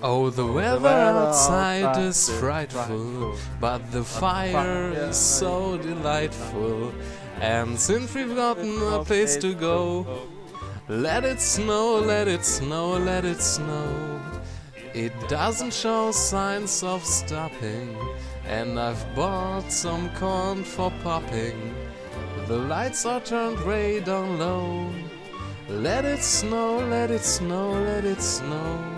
Oh, oh, the weather outside is frightful, but the fire is so delightful. And since we've gotten a place to go, let it snow, let it snow, let it snow. It doesn't show signs of stopping, and I've bought some corn for popping. The lights are turned way down low. Let it snow, let it snow, let it snow.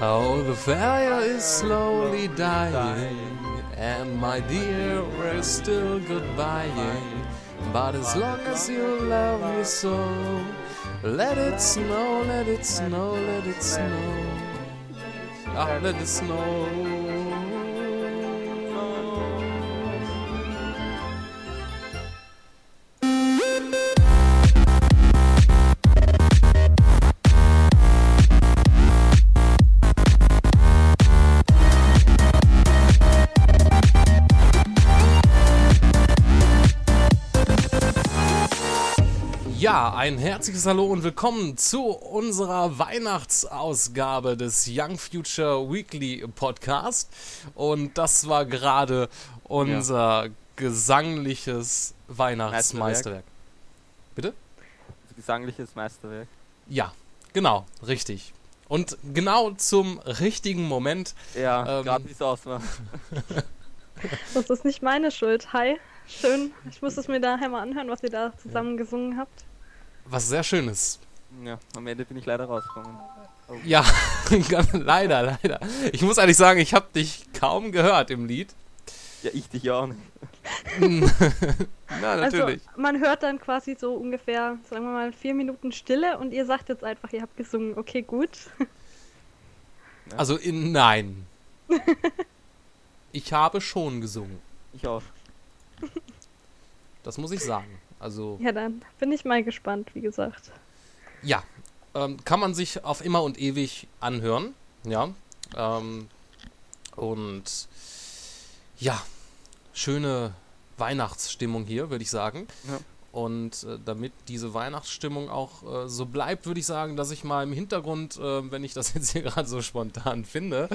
Oh, the fire is slowly dying, and my dear, we're still goodbying. But as long as you love me so, let it snow, let it snow, let it snow. Ah, let it snow. Ja, ein herzliches Hallo und willkommen zu unserer Weihnachtsausgabe des Young Future Weekly Podcast. Und das war gerade unser ja. gesangliches Weihnachtsmeisterwerk. Bitte? Gesangliches Meisterwerk. Ja, genau, richtig. Und genau zum richtigen Moment. Ja, ähm, gerade wie es ausmacht. das ist nicht meine Schuld. Hi. Schön. Ich muss es mir daher mal anhören, was ihr da zusammen gesungen habt was sehr schön ist. Ja, am Ende bin ich leider rausgekommen. Oh. Ja, leider, leider. Ich muss ehrlich sagen, ich habe dich kaum gehört im Lied. Ja, ich dich auch nicht. Na, natürlich. Also, man hört dann quasi so ungefähr, sagen wir mal, vier Minuten Stille und ihr sagt jetzt einfach, ihr habt gesungen. Okay, gut. Also, in, nein. ich habe schon gesungen. Ich auch. Das muss ich sagen. Also. Ja, dann bin ich mal gespannt, wie gesagt. Ja, ähm, kann man sich auf immer und ewig anhören. Ja. Ähm, und ja, schöne Weihnachtsstimmung hier, würde ich sagen. Ja. Und äh, damit diese Weihnachtsstimmung auch äh, so bleibt, würde ich sagen, dass ich mal im Hintergrund, äh, wenn ich das jetzt hier gerade so spontan finde,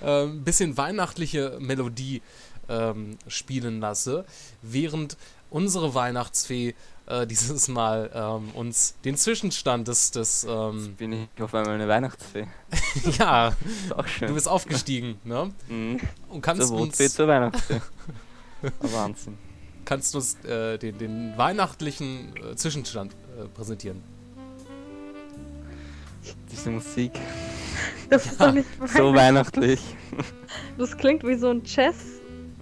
äh, ein bisschen weihnachtliche Melodie ähm, spielen lasse, während unsere Weihnachtsfee äh, dieses Mal ähm, uns den Zwischenstand des. des ähm bin ich auf einmal eine Weihnachtsfee. ja, du bist aufgestiegen, ne? Mhm. Und kannst zur uns. zur Weihnachtsfee. Wahnsinn. Kannst du uns äh, den, den weihnachtlichen äh, Zwischenstand äh, präsentieren? Diese Musik. Das ist ja. doch nicht so weihnachtlich. Das klingt wie so ein Chess.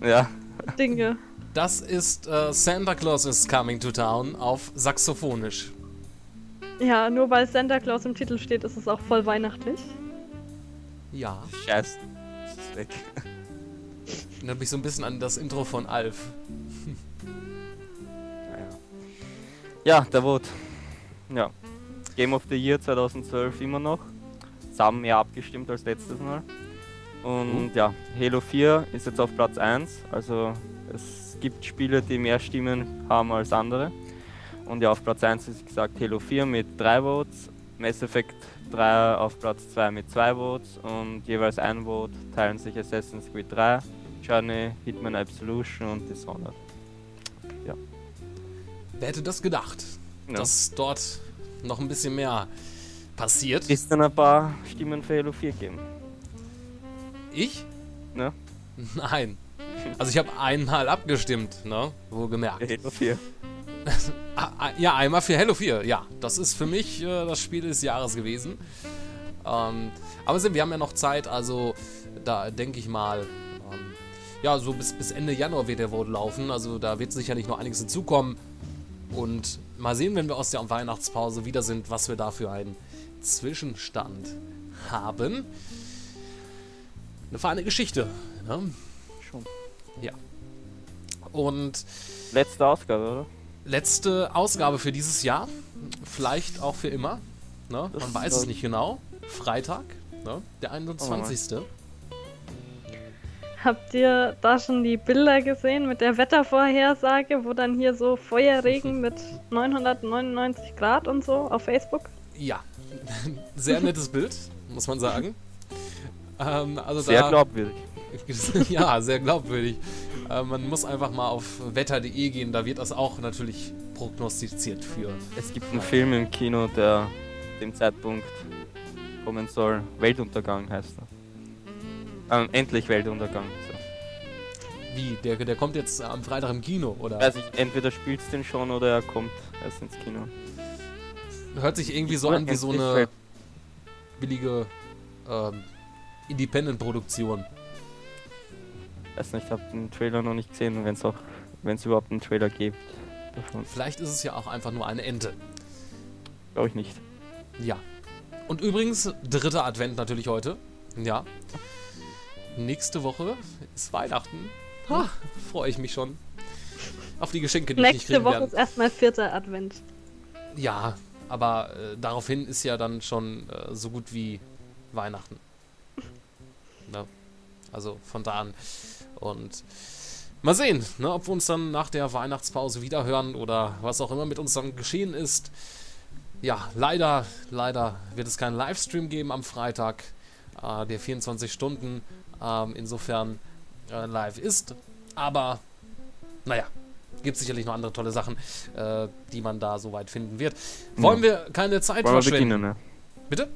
Ja. Dinge. Das ist äh, Santa Claus is Coming to Town auf Saxophonisch. Ja, nur weil Santa Claus im Titel steht, ist es auch voll weihnachtlich. Ja. Scheiße. ist weg. Erinnert mich so ein bisschen an das Intro von Alf. ja, der Vote. Ja. Game of the Year 2012 immer noch. Zusammen mehr abgestimmt als letztes Mal. Und uh. ja, Halo 4 ist jetzt auf Platz 1. Also es gibt Spiele, die mehr Stimmen haben als andere. Und ja, auf Platz 1 ist gesagt Halo 4 mit 3 Votes, Mass Effect 3 auf Platz 2 mit 2 Votes und jeweils ein Vote teilen sich Assassin's Creed 3, Journey, Hitman Absolution und Dishonored. Ja. Wer hätte das gedacht, ja. dass dort noch ein bisschen mehr passiert? Ist dann ein paar Stimmen für Halo 4 geben? Ich? Ja. Nein. Also ich habe einmal abgestimmt, ne? Wo gemerkt. Halo 4. Ah, ah, ja, einmal für Halo 4, ja. Das ist für mich äh, das Spiel des Jahres gewesen. Ähm, aber wir haben ja noch Zeit, also da denke ich mal, ähm, ja, so bis, bis Ende Januar wird der wohl laufen. Also da wird sicherlich noch einiges hinzukommen. Und mal sehen, wenn wir aus der Weihnachtspause wieder sind, was wir da für einen Zwischenstand haben. Eine feine Geschichte. Ne? Schon. Ja. Und. Letzte Ausgabe, oder? Letzte Ausgabe für dieses Jahr. Vielleicht auch für immer. Ne? Man weiß es nicht genau. Freitag, ne? der 21. Oh Habt ihr da schon die Bilder gesehen mit der Wettervorhersage, wo dann hier so Feuerregen mit 999 Grad und so auf Facebook? Ja, sehr nettes Bild, muss man sagen. Ähm, also sehr da, glaubwürdig. ja, sehr glaubwürdig. Äh, man muss einfach mal auf wetter.de gehen, da wird das auch natürlich prognostiziert für. Es gibt einen Film im Kino, der dem Zeitpunkt kommen soll. Weltuntergang heißt er. Ähm, endlich Weltuntergang. So. Wie? Der, der kommt jetzt am Freitag im Kino, oder? Weiß ich, entweder spielst du den schon oder er kommt erst ins Kino. Hört sich irgendwie so an wie so eine billige ähm, Independent-Produktion. Weiß nicht, ich habe den Trailer noch nicht gesehen, wenn es auch, wenn es überhaupt einen Trailer gibt. Davon. Vielleicht ist es ja auch einfach nur eine Ente. Glaube ich nicht. Ja. Und übrigens, dritter Advent natürlich heute. Ja nächste Woche ist Weihnachten. Ha, freue ich mich schon. Auf die Geschenke, die nächste ich nicht kriegen Woche werde. ist erstmal vierter Advent. Ja, aber äh, daraufhin ist ja dann schon äh, so gut wie Weihnachten. Ne? Also von da an. Und mal sehen, ne, ob wir uns dann nach der Weihnachtspause wieder hören oder was auch immer mit uns dann geschehen ist. Ja, leider, leider wird es keinen Livestream geben am Freitag, äh, der 24 Stunden ähm, insofern äh, live ist. Aber naja, gibt sicherlich noch andere tolle Sachen, äh, die man da soweit finden wird. Wollen ja. wir keine Zeit Wollen verschwenden? Wir beginnen, ne? Bitte?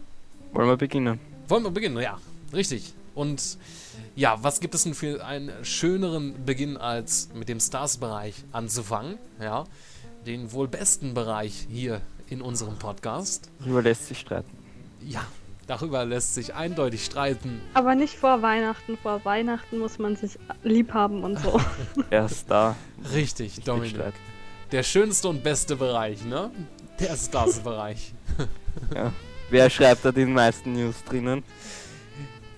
Wollen wir beginnen? Wollen wir beginnen, ja. Richtig. Und ja, was gibt es denn für einen schöneren Beginn, als mit dem Stars-Bereich anzufangen? Ja, den wohl besten Bereich hier in unserem Podcast. Überlässt sich streiten. Ja, Darüber lässt sich eindeutig streiten. Aber nicht vor Weihnachten. Vor Weihnachten muss man sich lieb haben und so. Erst da. Richtig, Dominik. Der schönste und beste Bereich, ne? Der Stars-Bereich. ja. Wer schreibt da die meisten News drinnen?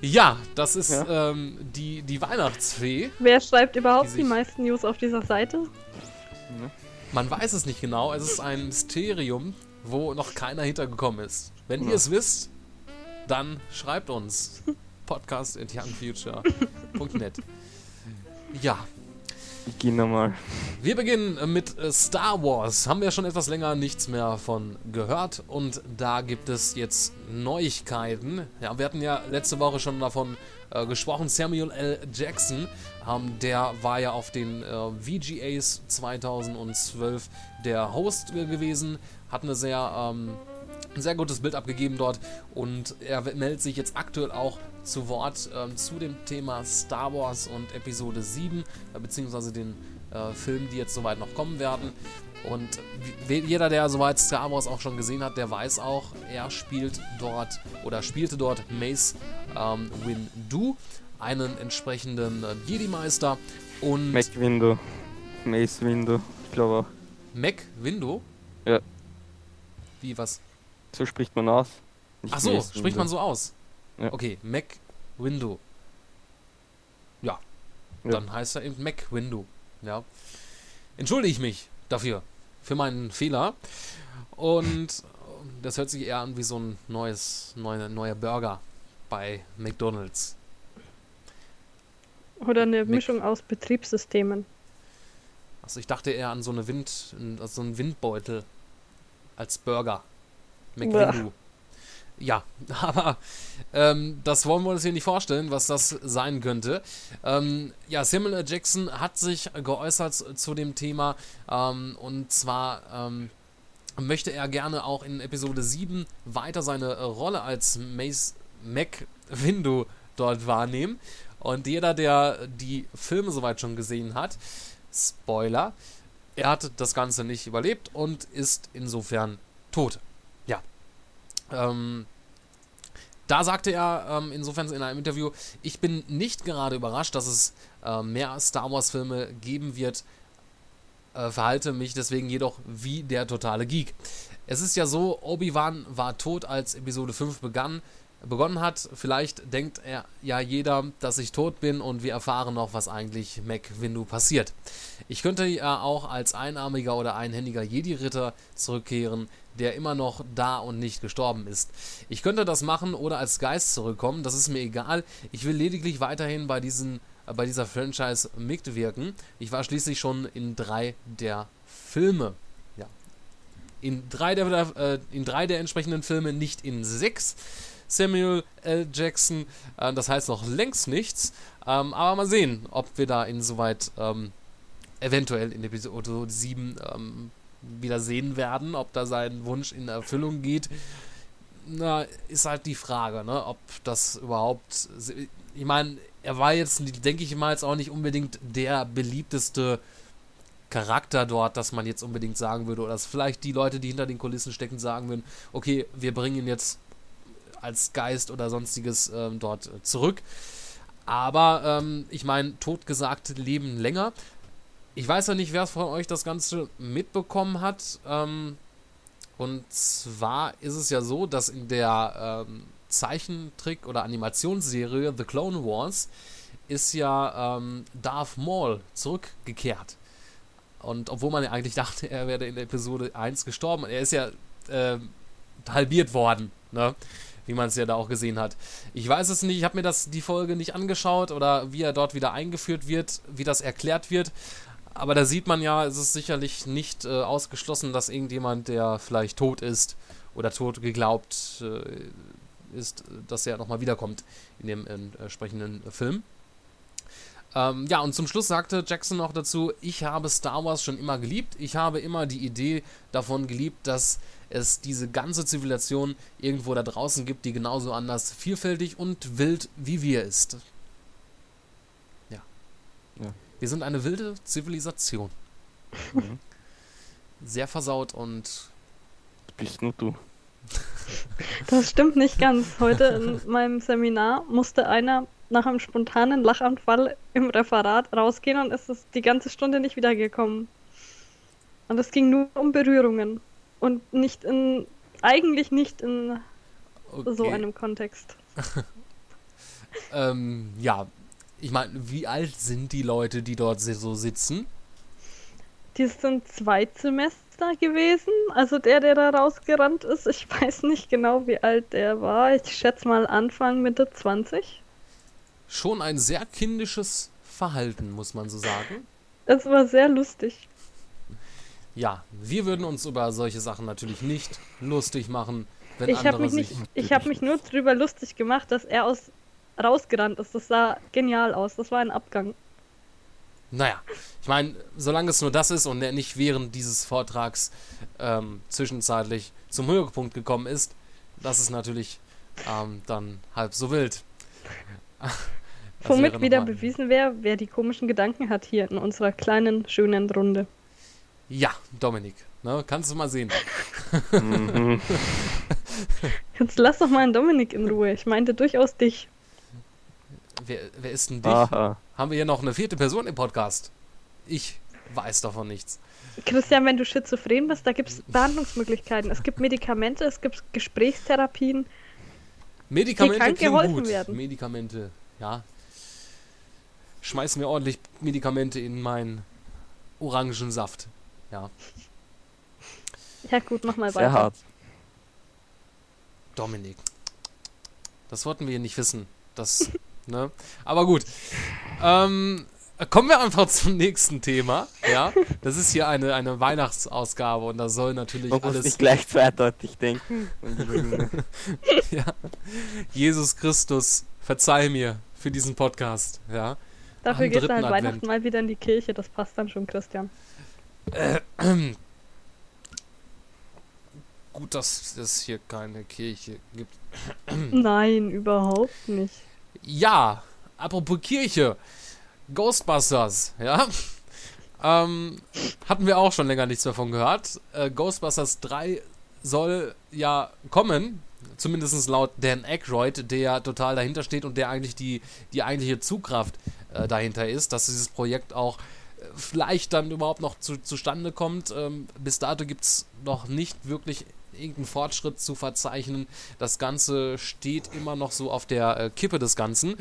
Ja, das ist ja. Ähm, die, die Weihnachtsfee. Wer schreibt überhaupt die, die meisten News auf dieser Seite? Man weiß es nicht genau. Es ist ein Mysterium, wo noch keiner hintergekommen ist. Wenn ja. ihr es wisst, dann schreibt uns podcast at youngfuture.net. Ja. Beginn nochmal. Wir beginnen mit äh, Star Wars. Haben wir schon etwas länger nichts mehr von gehört und da gibt es jetzt Neuigkeiten. Ja, wir hatten ja letzte Woche schon davon äh, gesprochen. Samuel L. Jackson, ähm, der war ja auf den äh, VGAs 2012 der Host gewesen, hat eine sehr ähm, ein sehr gutes Bild abgegeben dort und er meldet sich jetzt aktuell auch zu Wort ähm, zu dem Thema Star Wars und Episode 7, äh, beziehungsweise den äh, Filmen, die jetzt soweit noch kommen werden. Und jeder, der soweit Star Wars auch schon gesehen hat, der weiß auch, er spielt dort oder spielte dort Mace ähm, Windu, einen entsprechenden äh, Jedi-Meister und. Mac Windu. Mace Windu, ich glaube auch. Mac Windu? Ja. Wie, was? So spricht man aus. Nicht Ach so, spricht man so aus. Ja. Okay, Mac Window. Ja. ja. Dann heißt er eben Mac Window. Ja. Entschuldige ich mich dafür. Für meinen Fehler. Und das hört sich eher an wie so ein neues, neue, neuer Burger bei McDonalds. Oder eine Mac Mischung aus Betriebssystemen. Also ich dachte eher an so eine Wind, so einen Windbeutel als Burger. McWindu. Ja, aber ähm, das wollen wir uns hier nicht vorstellen, was das sein könnte. Ähm, ja, Samuel L. Jackson hat sich geäußert zu dem Thema ähm, und zwar ähm, möchte er gerne auch in Episode 7 weiter seine Rolle als Mace McWindu dort wahrnehmen. Und jeder, der die Filme soweit schon gesehen hat, Spoiler, er hat das Ganze nicht überlebt und ist insofern tot. Ähm, da sagte er ähm, insofern in einem Interview, ich bin nicht gerade überrascht, dass es äh, mehr Star Wars-Filme geben wird, äh, verhalte mich deswegen jedoch wie der totale Geek. Es ist ja so, Obi-Wan war tot, als Episode 5 begann, begonnen hat. Vielleicht denkt er ja jeder, dass ich tot bin und wir erfahren noch, was eigentlich Mac Windu passiert. Ich könnte ja auch als einarmiger oder einhändiger Jedi-Ritter zurückkehren, der immer noch da und nicht gestorben ist. Ich könnte das machen oder als Geist zurückkommen, das ist mir egal. Ich will lediglich weiterhin bei, diesen, äh, bei dieser Franchise mitwirken. Ich war schließlich schon in drei der Filme. Ja. In drei der, äh, in drei der entsprechenden Filme, nicht in sechs. Samuel L. Jackson, äh, das heißt noch längst nichts. Ähm, aber mal sehen, ob wir da insoweit ähm, eventuell in Episode 7 ähm, wieder sehen werden, ob da sein Wunsch in Erfüllung geht. Na, ist halt die Frage, ne, ob das überhaupt. Ich meine, er war jetzt, denke ich mal, jetzt auch nicht unbedingt der beliebteste Charakter dort, dass man jetzt unbedingt sagen würde, oder dass vielleicht die Leute, die hinter den Kulissen stecken, sagen würden, okay, wir bringen ihn jetzt als Geist oder sonstiges ähm, dort zurück. Aber ähm, ich meine, totgesagt leben länger. Ich weiß ja nicht, wer von euch das Ganze mitbekommen hat. Ähm, und zwar ist es ja so, dass in der ähm, Zeichentrick- oder Animationsserie The Clone Wars ist ja ähm, Darth Maul zurückgekehrt. Und obwohl man ja eigentlich dachte, er wäre in der Episode 1 gestorben, er ist ja äh, halbiert worden, ne? wie man es ja da auch gesehen hat. Ich weiß es nicht, ich habe mir das die Folge nicht angeschaut oder wie er dort wieder eingeführt wird, wie das erklärt wird. Aber da sieht man ja, es ist sicherlich nicht äh, ausgeschlossen, dass irgendjemand, der vielleicht tot ist oder tot geglaubt äh, ist, dass er nochmal wiederkommt in dem entsprechenden Film. Ähm, ja, und zum Schluss sagte Jackson noch dazu, ich habe Star Wars schon immer geliebt. Ich habe immer die Idee davon geliebt, dass es diese ganze Zivilisation irgendwo da draußen gibt, die genauso anders vielfältig und wild wie wir ist. Wir sind eine wilde Zivilisation. Mhm. Sehr versaut und. Bist nur du. Das stimmt nicht ganz. Heute in meinem Seminar musste einer nach einem spontanen Lachanfall im Referat rausgehen und ist es die ganze Stunde nicht wiedergekommen. Und es ging nur um Berührungen und nicht in, eigentlich nicht in okay. so einem Kontext. ähm, ja, ich meine, wie alt sind die Leute, die dort so sitzen? Die sind zwei Semester gewesen. Also der, der da rausgerannt ist, ich weiß nicht genau, wie alt der war. Ich schätze mal Anfang, Mitte 20. Schon ein sehr kindisches Verhalten, muss man so sagen. Es war sehr lustig. Ja, wir würden uns über solche Sachen natürlich nicht lustig machen, wenn ich andere mich. Nicht, ich habe mich nur darüber lustig gemacht, dass er aus rausgerannt ist. Das sah genial aus. Das war ein Abgang. Naja, ich meine, solange es nur das ist und er nicht während dieses Vortrags ähm, zwischenzeitlich zum Höhepunkt gekommen ist, das ist natürlich ähm, dann halb so wild. Womit wieder bewiesen wäre, wer die komischen Gedanken hat hier in unserer kleinen, schönen Runde. Ja, Dominik, ne, kannst du mal sehen. Mhm. Jetzt lass doch mal einen Dominik in Ruhe. Ich meinte durchaus dich. Wer, wer ist denn dich? Aha. Haben wir hier noch eine vierte Person im Podcast? Ich weiß davon nichts. Christian, wenn du schizophren bist, da gibt es Behandlungsmöglichkeiten. Es gibt Medikamente, es gibt Gesprächstherapien. Medikamente klingen gut. Werden. Medikamente, ja. Schmeiß mir ordentlich Medikamente in meinen Orangensaft. Ja. Ja gut, mach mal Sehr weiter. Sehr hart. Dominik. Das wollten wir hier nicht wissen. Das Ne? Aber gut. Ähm, kommen wir einfach zum nächsten Thema. Ja, das ist hier eine, eine Weihnachtsausgabe und da soll natürlich Man alles. Muss nicht gleich zweideutig denken. ja. Jesus Christus, verzeih mir für diesen Podcast. Ja. Dafür geht halt Advent. Weihnachten mal wieder in die Kirche. Das passt dann schon, Christian. Äh, äh, gut, dass es hier keine Kirche gibt. Nein, überhaupt nicht. Ja, apropos Kirche. Ghostbusters, ja. Ähm, hatten wir auch schon länger nichts davon gehört. Äh, Ghostbusters 3 soll ja kommen. zumindest laut Dan Aykroyd, der total dahinter steht und der eigentlich die, die eigentliche Zugkraft äh, dahinter ist, dass dieses Projekt auch äh, vielleicht dann überhaupt noch zu, zustande kommt. Ähm, bis dato gibt es noch nicht wirklich irgendeinen Fortschritt zu verzeichnen. Das Ganze steht immer noch so auf der äh, Kippe des Ganzen.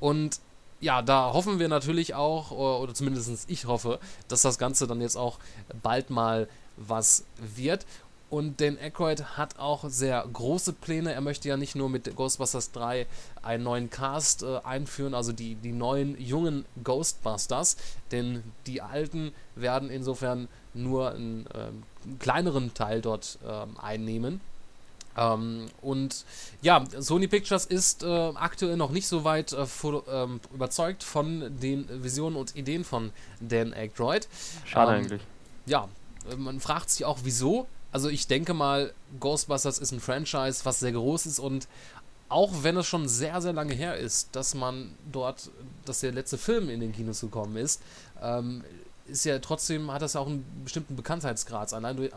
Und ja, da hoffen wir natürlich auch, oder zumindest ich hoffe, dass das Ganze dann jetzt auch bald mal was wird. Und Dan Aykroyd hat auch sehr große Pläne. Er möchte ja nicht nur mit Ghostbusters 3 einen neuen Cast äh, einführen, also die, die neuen jungen Ghostbusters, denn die alten werden insofern nur einen, äh, einen kleineren Teil dort äh, einnehmen. Ähm, und ja, Sony Pictures ist äh, aktuell noch nicht so weit äh, ähm, überzeugt von den Visionen und Ideen von Dan Aykroyd. Schade ähm, eigentlich. Ja, man fragt sich auch, wieso. Also ich denke mal, Ghostbusters ist ein Franchise, was sehr groß ist und auch wenn es schon sehr, sehr lange her ist, dass man dort, dass der letzte Film in den Kinos gekommen ist, ähm, ist ja trotzdem, hat das auch einen bestimmten Bekanntheitsgrad, allein durch,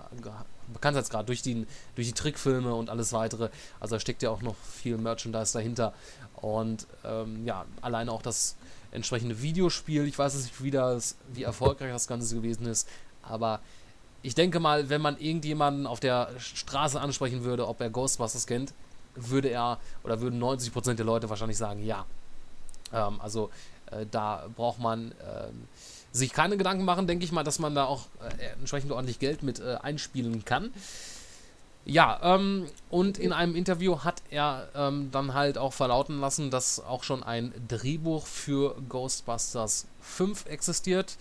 Bekanntheitsgrad durch, die, durch die Trickfilme und alles weitere. Also da steckt ja auch noch viel Merchandise dahinter. Und ähm, ja, alleine auch das entsprechende Videospiel. Ich weiß nicht, wie, das, wie erfolgreich das Ganze gewesen ist, aber ich denke mal, wenn man irgendjemanden auf der Straße ansprechen würde, ob er Ghostbusters kennt, würde er oder würden 90% der Leute wahrscheinlich sagen, ja. Ähm, also äh, da braucht man äh, sich keine Gedanken machen, denke ich mal, dass man da auch äh, entsprechend ordentlich Geld mit äh, einspielen kann. Ja, ähm, und in einem Interview hat er ähm, dann halt auch verlauten lassen, dass auch schon ein Drehbuch für Ghostbusters 5 existiert.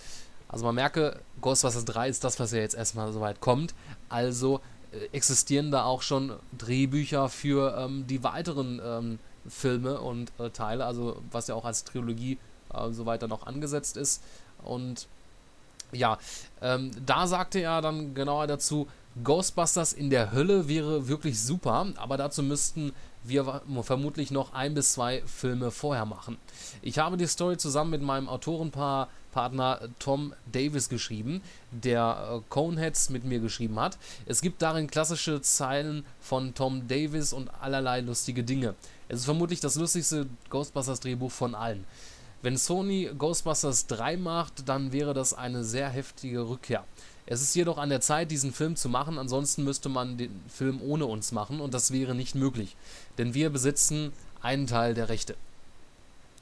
Also man merke, Ghostbusters 3 ist das, was ja jetzt erstmal soweit kommt. Also äh, existieren da auch schon Drehbücher für ähm, die weiteren ähm, Filme und äh, Teile, also was ja auch als Trilogie äh, so weiter noch angesetzt ist. Und ja, ähm, da sagte er dann genauer dazu, Ghostbusters in der Hölle wäre wirklich super, aber dazu müssten wir vermutlich noch ein bis zwei Filme vorher machen. Ich habe die Story zusammen mit meinem Autorenpaar Partner Tom Davis geschrieben, der äh, Coneheads mit mir geschrieben hat. Es gibt darin klassische Zeilen von Tom Davis und allerlei lustige Dinge. Es ist vermutlich das lustigste Ghostbusters Drehbuch von allen. Wenn Sony Ghostbusters 3 macht, dann wäre das eine sehr heftige Rückkehr. Es ist jedoch an der Zeit, diesen Film zu machen, ansonsten müsste man den Film ohne uns machen und das wäre nicht möglich. Denn wir besitzen einen Teil der Rechte.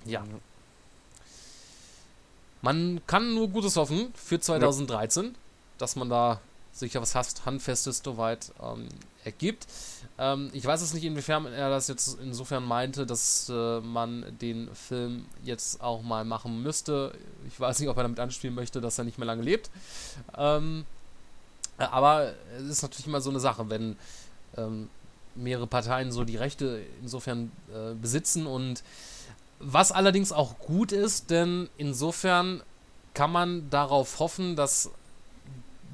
Ja. Man kann nur Gutes hoffen für 2013, ja. dass man da sicher was Handfestes soweit ähm, ergibt. Ähm, ich weiß es nicht, inwiefern er das jetzt insofern meinte, dass äh, man den Film jetzt auch mal machen müsste. Ich weiß nicht, ob er damit anspielen möchte, dass er nicht mehr lange lebt. Ähm, aber es ist natürlich immer so eine Sache, wenn ähm, mehrere Parteien so die Rechte insofern äh, besitzen und was allerdings auch gut ist, denn insofern kann man darauf hoffen, dass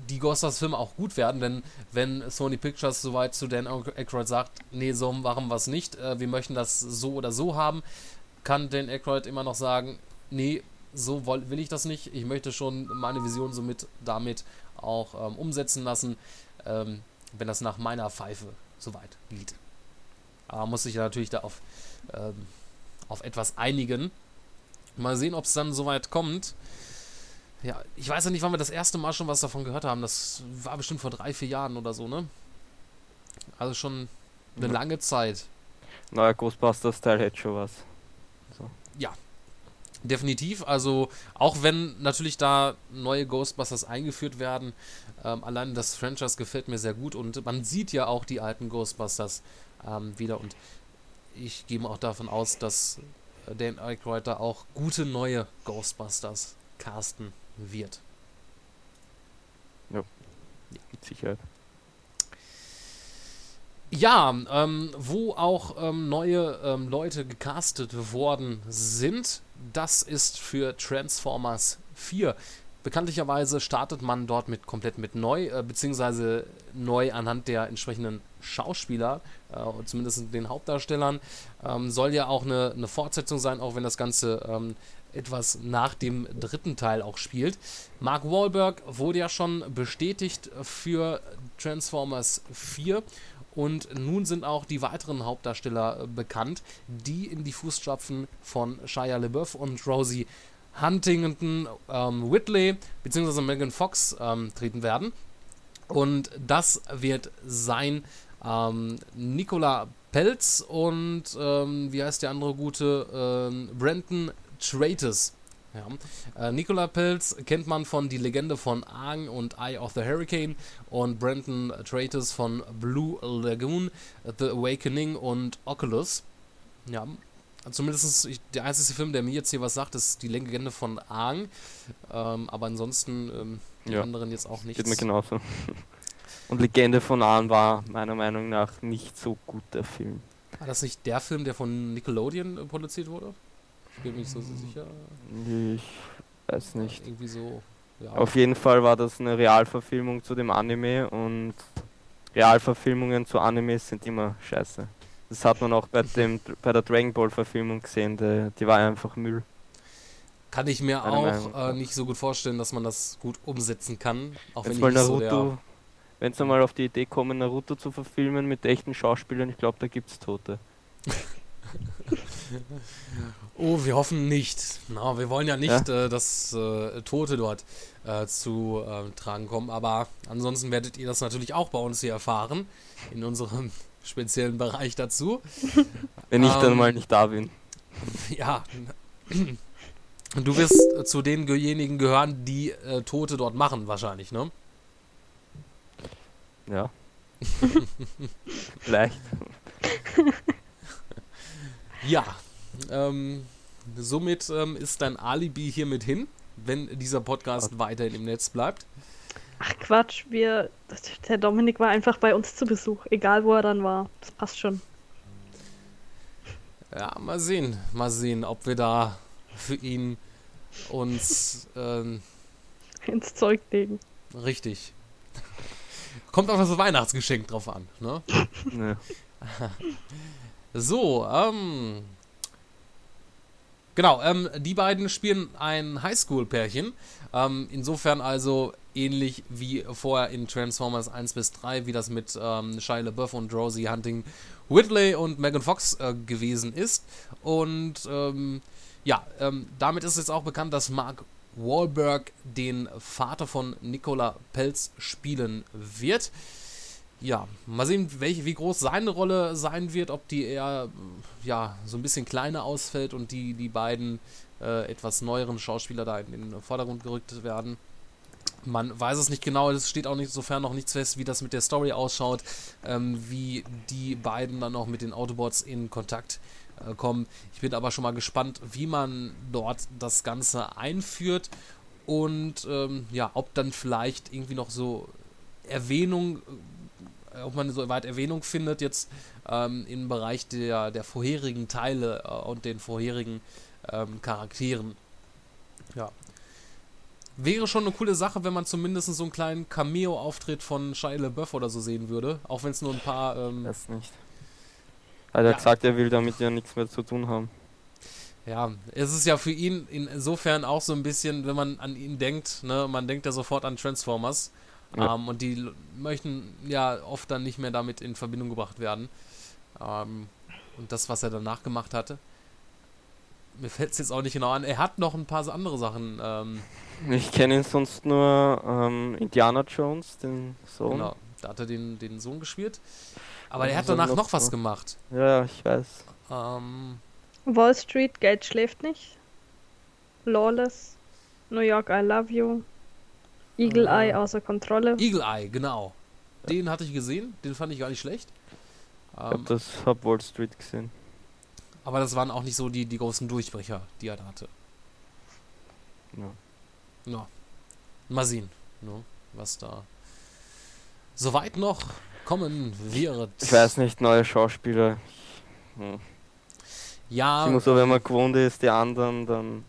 die Ghostbusters-Filme auch gut werden, denn wenn Sony Pictures soweit zu Dan Aykroyd sagt, nee, so machen wir es nicht, äh, wir möchten das so oder so haben, kann Dan Aykroyd immer noch sagen, nee, so will ich das nicht, ich möchte schon meine Vision somit damit auch ähm, umsetzen lassen, ähm, wenn das nach meiner Pfeife soweit geht. Aber muss sich ja natürlich da auf, ähm, auf etwas einigen. Mal sehen, ob es dann soweit kommt. Ja, ich weiß ja nicht, wann wir das erste Mal schon was davon gehört haben. Das war bestimmt vor drei, vier Jahren oder so, ne? Also schon eine ja. lange Zeit. Neuer Ghostbusters-Style hätte schon was. So. Ja, definitiv. Also, auch wenn natürlich da neue Ghostbusters eingeführt werden, ähm, allein das Franchise gefällt mir sehr gut und man sieht ja auch die alten Ghostbusters ähm, wieder und ich gehe auch davon aus, dass Dan Aykroyd da auch gute neue Ghostbusters casten wird. Ja, mit Sicherheit. Ja, ähm, wo auch ähm, neue ähm, Leute gecastet worden sind, das ist für Transformers 4. Bekanntlicherweise startet man dort mit komplett mit neu, äh, beziehungsweise neu anhand der entsprechenden Schauspieler, äh, zumindest den Hauptdarstellern. Ähm, soll ja auch eine, eine, Fortsetzung sein, auch wenn das Ganze ähm, etwas nach dem dritten Teil auch spielt. Mark Wahlberg wurde ja schon bestätigt für Transformers 4 und nun sind auch die weiteren Hauptdarsteller bekannt, die in die Fußstapfen von Shia LaBeouf und Rosie Huntington ähm, Whitley bzw. Megan Fox ähm, treten werden. Und das wird sein ähm, Nicola Pelz und ähm, wie heißt der andere gute? Ähm, Brandon Tratus. Ja. Äh, Nicola Pelz kennt man von Die Legende von Aang und Eye of the Hurricane und Brandon Tratus von Blue Lagoon, The Awakening und Oculus. Ja, zumindest der einzige Film, der mir jetzt hier was sagt, ist Die Legende von Aang. Ähm, aber ansonsten ähm, die ja. anderen jetzt auch nicht. Geht mir genauso. Und Legende von Aang war meiner Meinung nach nicht so gut der Film. War das nicht der Film, der von Nickelodeon produziert wurde? Ich bin mir nicht so sicher. Ich weiß nicht. Irgendwie so. Ja. Auf jeden Fall war das eine Realverfilmung zu dem Anime und Realverfilmungen zu Animes sind immer scheiße. Das hat man auch bei, dem, bei der Dragon Ball Verfilmung gesehen, die, die war einfach Müll. Kann ich mir auch äh, nicht so gut vorstellen, dass man das gut umsetzen kann. Auch Jetzt wenn ich Naruto, so wenn sie mal auf die Idee kommen, Naruto zu verfilmen mit echten Schauspielern, ich glaube, da gibt es Tote. oh, wir hoffen nicht. Na, wir wollen ja nicht, ja? Äh, dass äh, Tote dort äh, zu äh, tragen kommen, aber ansonsten werdet ihr das natürlich auch bei uns hier erfahren, in unserem speziellen Bereich dazu. Wenn ich ähm, dann mal nicht da bin. Ja. Du wirst zu denjenigen gehören, die äh, Tote dort machen, wahrscheinlich, ne? Ja. Vielleicht. ja. Ähm, somit ähm, ist dein Alibi hiermit hin, wenn dieser Podcast okay. weiterhin im Netz bleibt. Ach Quatsch, wir. Der Dominik war einfach bei uns zu Besuch, egal wo er dann war. Das passt schon. Ja, mal sehen. Mal sehen, ob wir da für ihn uns ähm, ins Zeug legen. Richtig. Kommt auf das Weihnachtsgeschenk drauf an, ne? ne. so, ähm. Genau, ähm, die beiden spielen ein Highschool-Pärchen. Ähm, insofern also ähnlich wie vorher in Transformers 1 bis 3, wie das mit ähm, Shia LaBeouf und Rosie Hunting Whitley und Megan Fox äh, gewesen ist. Und ähm, ja, ähm, damit ist jetzt auch bekannt, dass Mark Wahlberg den Vater von Nicola Pelz spielen wird. Ja, mal sehen, welche, wie groß seine Rolle sein wird, ob die eher ja, so ein bisschen kleiner ausfällt und die, die beiden äh, etwas neueren Schauspieler da in den Vordergrund gerückt werden. Man weiß es nicht genau, es steht auch nicht sofern noch nichts fest, wie das mit der Story ausschaut, ähm, wie die beiden dann auch mit den Autobots in Kontakt äh, kommen. Ich bin aber schon mal gespannt, wie man dort das Ganze einführt und ähm, ja, ob dann vielleicht irgendwie noch so Erwähnung, äh, ob man so weit Erwähnung findet jetzt ähm, im Bereich der, der vorherigen Teile äh, und den vorherigen ähm, Charakteren. Ja, Wäre schon eine coole Sache, wenn man zumindest so einen kleinen Cameo-Auftritt von Shia LaBeouf oder so sehen würde. Auch wenn es nur ein paar. Ähm, das nicht. Hat er ja. gesagt, er will damit ja nichts mehr zu tun haben. Ja, es ist ja für ihn insofern auch so ein bisschen, wenn man an ihn denkt, ne, man denkt ja sofort an Transformers. Ja. Ähm, und die möchten ja oft dann nicht mehr damit in Verbindung gebracht werden. Ähm, und das, was er danach gemacht hatte mir fällt es jetzt auch nicht genau an. Er hat noch ein paar andere Sachen. Ähm, ich kenne ihn sonst nur ähm, Indiana Jones, den Sohn. Genau, da hat er den, den Sohn gespielt. Aber er hat danach noch, noch was gemacht. Ja, ich weiß. Ähm, Wall Street, Geld schläft nicht. Lawless, New York, I Love You. Eagle äh, Eye außer Kontrolle. Eagle Eye, genau. Den hatte ich gesehen, den fand ich gar nicht schlecht. Ich ähm, hab das hab Wall Street gesehen. Aber das waren auch nicht so die, die großen Durchbrecher, die er da hatte. Ja. ja. Mal sehen, ne, was da soweit noch kommen wird. Ich weiß nicht, neue Schauspieler. Hm. Ja. Immer so, wenn man gewohnt ist, die anderen, dann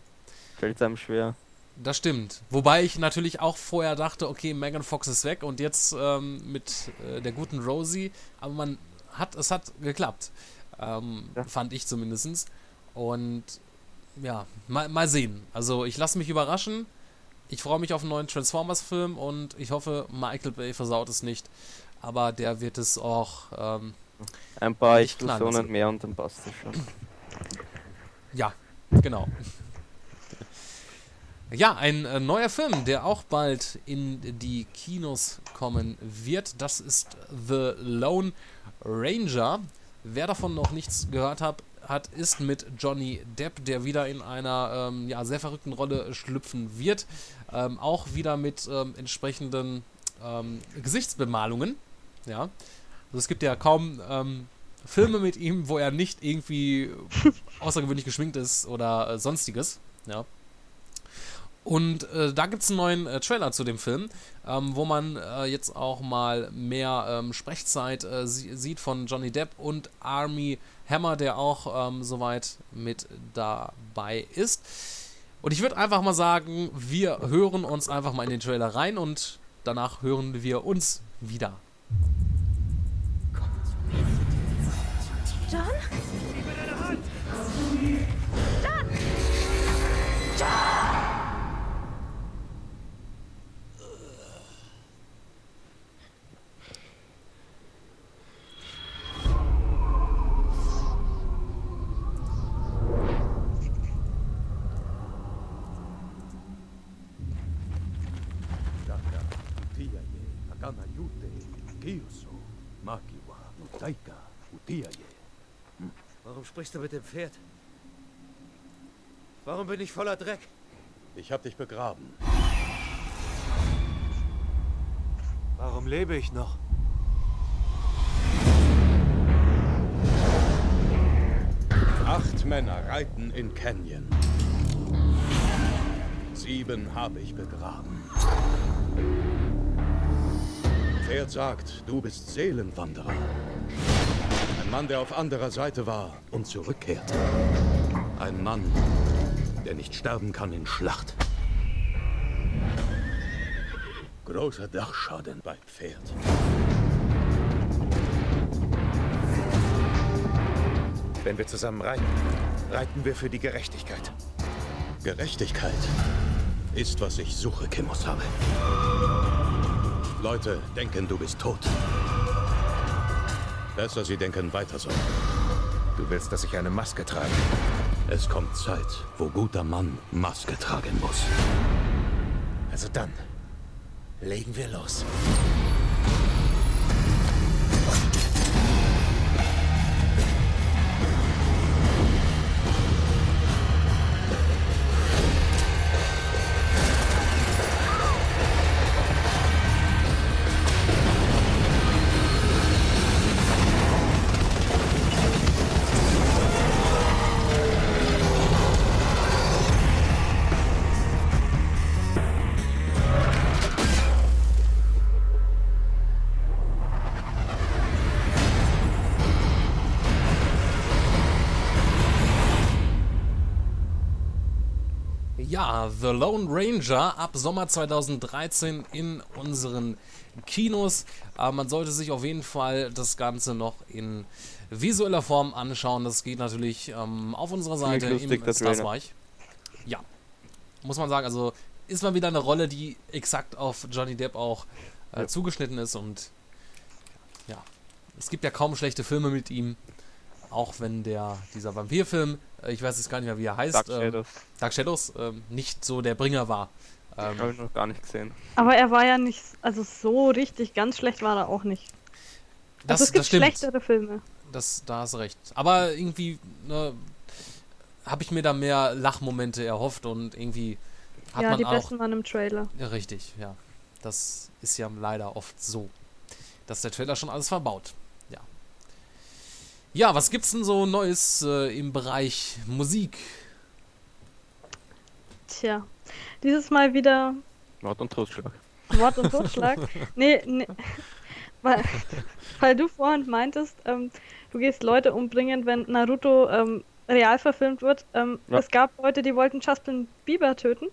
fällt es einem schwer. Das stimmt. Wobei ich natürlich auch vorher dachte, okay, Megan Fox ist weg und jetzt ähm, mit äh, der guten Rosie, aber man hat, es hat geklappt. Ähm, ja. Fand ich zumindest. Und ja, mal, mal sehen. Also ich lasse mich überraschen. Ich freue mich auf einen neuen Transformers-Film und ich hoffe, Michael Bay versaut es nicht. Aber der wird es auch. Ähm, Ein paar Explosionen mehr und dann passt es schon. ja, genau. Ja, ein äh, neuer Film, der auch bald in die Kinos kommen wird. Das ist The Lone Ranger. Wer davon noch nichts gehört hat, hat ist mit Johnny Depp, der wieder in einer ähm, ja, sehr verrückten Rolle schlüpfen wird. Ähm, auch wieder mit ähm, entsprechenden ähm, Gesichtsbemalungen. Ja. Also es gibt ja kaum ähm, Filme mit ihm, wo er nicht irgendwie außergewöhnlich geschminkt ist oder äh, sonstiges. Ja. Und äh, da gibt es einen neuen äh, Trailer zu dem Film, ähm, wo man äh, jetzt auch mal mehr ähm, Sprechzeit äh, sie sieht von Johnny Depp und Army Hammer, der auch ähm, soweit mit dabei ist. Und ich würde einfach mal sagen, wir hören uns einfach mal in den Trailer rein und danach hören wir uns wieder. John? Daka, Utaika, Utiaye. Warum sprichst du mit dem Pferd? Warum bin ich voller Dreck? Ich hab dich begraben. Warum lebe ich noch? Acht Männer reiten in Canyon. Sieben habe ich begraben. Pferd sagt, du bist Seelenwanderer. Ein Mann, der auf anderer Seite war und zurückkehrte. Ein Mann, der nicht sterben kann in Schlacht. Großer Dachschaden bei Pferd. Wenn wir zusammen reiten, reiten wir für die Gerechtigkeit. Gerechtigkeit ist, was ich suche, Kimosabe. Leute denken, du bist tot. Besser, sie denken weiter so. Du willst, dass ich eine Maske trage. Es kommt Zeit, wo guter Mann Maske tragen muss. Also dann, legen wir los. The Lone Ranger ab Sommer 2013 in unseren Kinos. Aber man sollte sich auf jeden Fall das Ganze noch in visueller Form anschauen. Das geht natürlich ähm, auf unserer Seite Ziemlich lustig, im der Trailer. Stars-Bereich. Ja, muss man sagen, also ist mal wieder eine Rolle, die exakt auf Johnny Depp auch äh, Ja. zugeschnitten ist und ja, es gibt ja kaum schlechte Filme mit ihm. Auch wenn der, dieser Vampirfilm, äh, ich weiß jetzt gar nicht mehr, wie er heißt, Dark ähm, Shadows. Dark Shadows ähm, nicht so der Bringer war. Habe Ähm, ich noch gar nicht gesehen. Aber er war ja nicht, also so richtig, ganz schlecht war er auch nicht. das, also es gibt das stimmt. schlechtere Filme. Das, da hast du recht. Aber irgendwie ne, habe ich mir da mehr Lachmomente erhofft und irgendwie hat ja, man die auch. besten waren im Trailer. Ja, richtig, ja. Das ist ja leider oft so, dass der Trailer schon alles verbaut. Ja. Was gibt's denn so Neues äh, im Bereich Musik? Tja, dieses Mal wieder Mord und Totschlag. Wort und Totschlag. nee, nee. Weil, weil du vorhin meintest, ähm, du gehst Leute umbringen, wenn Naruto ähm, real verfilmt wird. Ähm, Ja. Es gab Leute, die wollten Justin Bieber töten.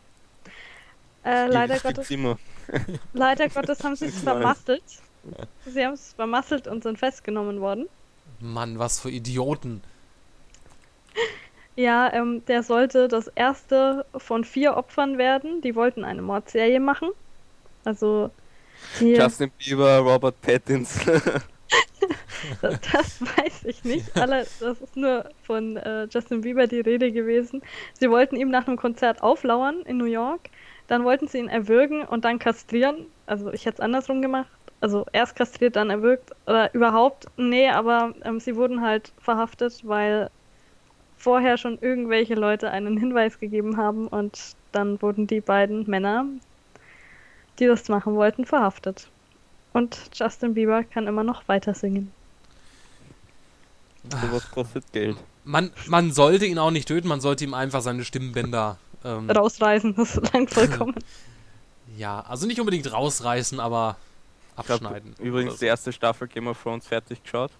Äh, leider, Gottes, immer. leider Gottes haben sie es vermasselt. Sie haben es vermasselt und sind festgenommen worden. Mann, was für Idioten. Ja, ähm, der sollte das erste von vier Opfern werden. Die wollten eine Mordserie machen. Also hier, Justin Bieber, Robert Pattinson. das, das weiß ich nicht. Alle, das ist nur von äh, Justin Bieber die Rede gewesen. Sie wollten ihm nach einem Konzert auflauern in New York. Dann wollten sie ihn erwürgen und dann kastrieren. Also ich hätte es andersrum gemacht. Also erst kastriert, dann erwürgt. Oder überhaupt. Nee, aber ähm, sie wurden halt verhaftet, weil vorher schon irgendwelche Leute einen Hinweis gegeben haben und dann wurden die beiden Männer, die das machen wollten, verhaftet. Und Justin Bieber kann immer noch weiter singen. Sowas kostet Geld. Man, man sollte ihn auch nicht töten, man sollte ihm einfach seine Stimmbänder. Ähm, Rausreißen, das langt vollkommen. ja, also nicht unbedingt rausreißen, aber Abschneiden. übrigens die erste Staffel Game of Thrones fertig geschaut.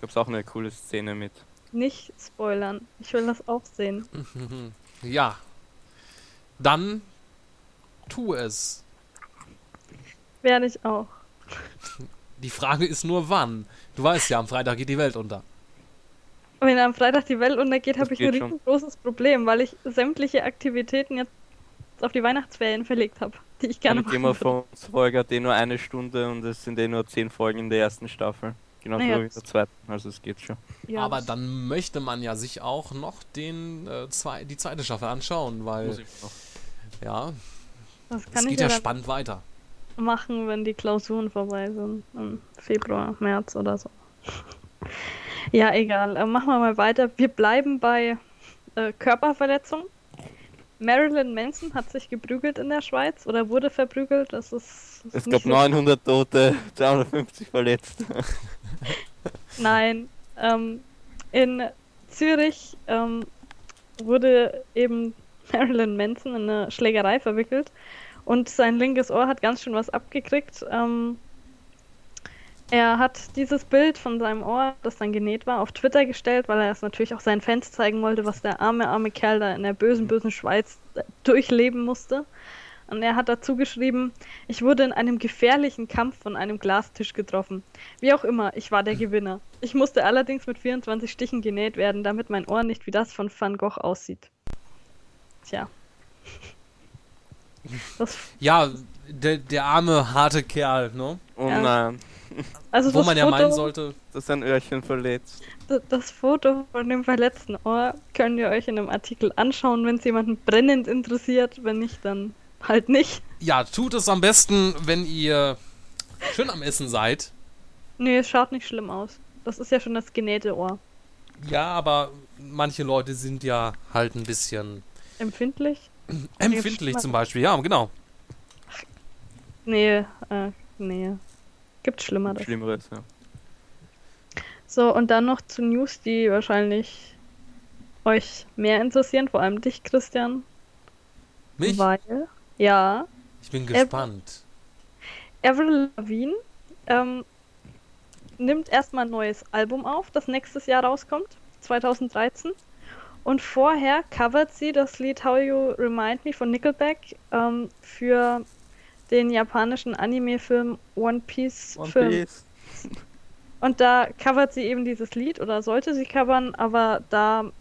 Gab's auch eine coole Szene mit. Nicht spoilern. Ich will das auch sehen. Ja. Dann tu es. Werde ich auch. Die Frage ist nur wann. Du weißt ja, am Freitag geht die Welt unter. Wenn am Freitag die Welt untergeht, habe ich ein riesengroßes Problem, weil ich sämtliche Aktivitäten jetzt auf die Weihnachtsferien verlegt habe, ich gerne Eine Game of. Thrones Folge hat eh nur eine Stunde und es sind eh nur zehn Folgen in der ersten Staffel. Genauso Naja, wie in der zweiten, also es geht schon. Ja, Aber dann möchte man ja sich auch noch den, äh, zwei, die zweite Staffel anschauen, weil, Muss ich noch. ja, das es kann ich geht ja spannend weiter. machen, wenn die Klausuren vorbei sind. Im Februar, März oder so. ja, egal. Äh, machen wir mal weiter. Wir bleiben bei äh, Körperverletzung. Marilyn Manson hat sich geprügelt in der Schweiz oder wurde verprügelt. Das ist. Es nicht gab so- 900 Tote, 250 verletzt. Nein. Ähm, in Zürich ähm, wurde eben Marilyn Manson in eine Schlägerei verwickelt und sein linkes Ohr hat ganz schön was abgekriegt. Ähm, er hat dieses Bild von seinem Ohr, das dann genäht war, auf Twitter gestellt, weil er es natürlich auch seinen Fans zeigen wollte, was der arme, arme Kerl da in der bösen, bösen Schweiz äh, durchleben musste. Und er hat dazu geschrieben, ich wurde in einem gefährlichen Kampf von einem Glastisch getroffen. Wie auch immer, ich war der Gewinner. Ich musste allerdings mit 24 Stichen genäht werden, damit mein Ohr nicht wie das von Van Gogh aussieht. Tja. Das, Ja, der, der arme, harte Kerl, ne? Oh Ja. nein, also Wo man ja Foto, meinen sollte, das ist ein Öhrchen verletzt. das Foto von dem verletzten Ohr könnt ihr euch in einem Artikel anschauen, wenn es jemanden brennend interessiert. Wenn nicht, dann halt nicht. ja, tut es am besten, wenn ihr schön am Essen seid. Nee, es schaut nicht schlimm aus. Das ist ja schon das genähte Ohr. Ja, aber manche Leute sind ja halt ein bisschen Empfindlich? empfindlich zum Beispiel. Ja, genau. Nee, äh, nee. Gibt Schlimmeres. Schlimmeres, ja. So, und dann noch zu News, die wahrscheinlich euch mehr interessieren, vor allem dich, Christian. Mich? Weil, ja, Ich bin gespannt. Avril Lavigne ähm, nimmt erstmal ein neues Album auf, das nächstes Jahr rauskommt, 2013. Und vorher covert sie das Lied How You Remind Me von Nickelback ähm, für den japanischen Anime-Film One Piece One Film. Piece. Und da covert sie eben dieses Lied oder sollte sie covern, aber da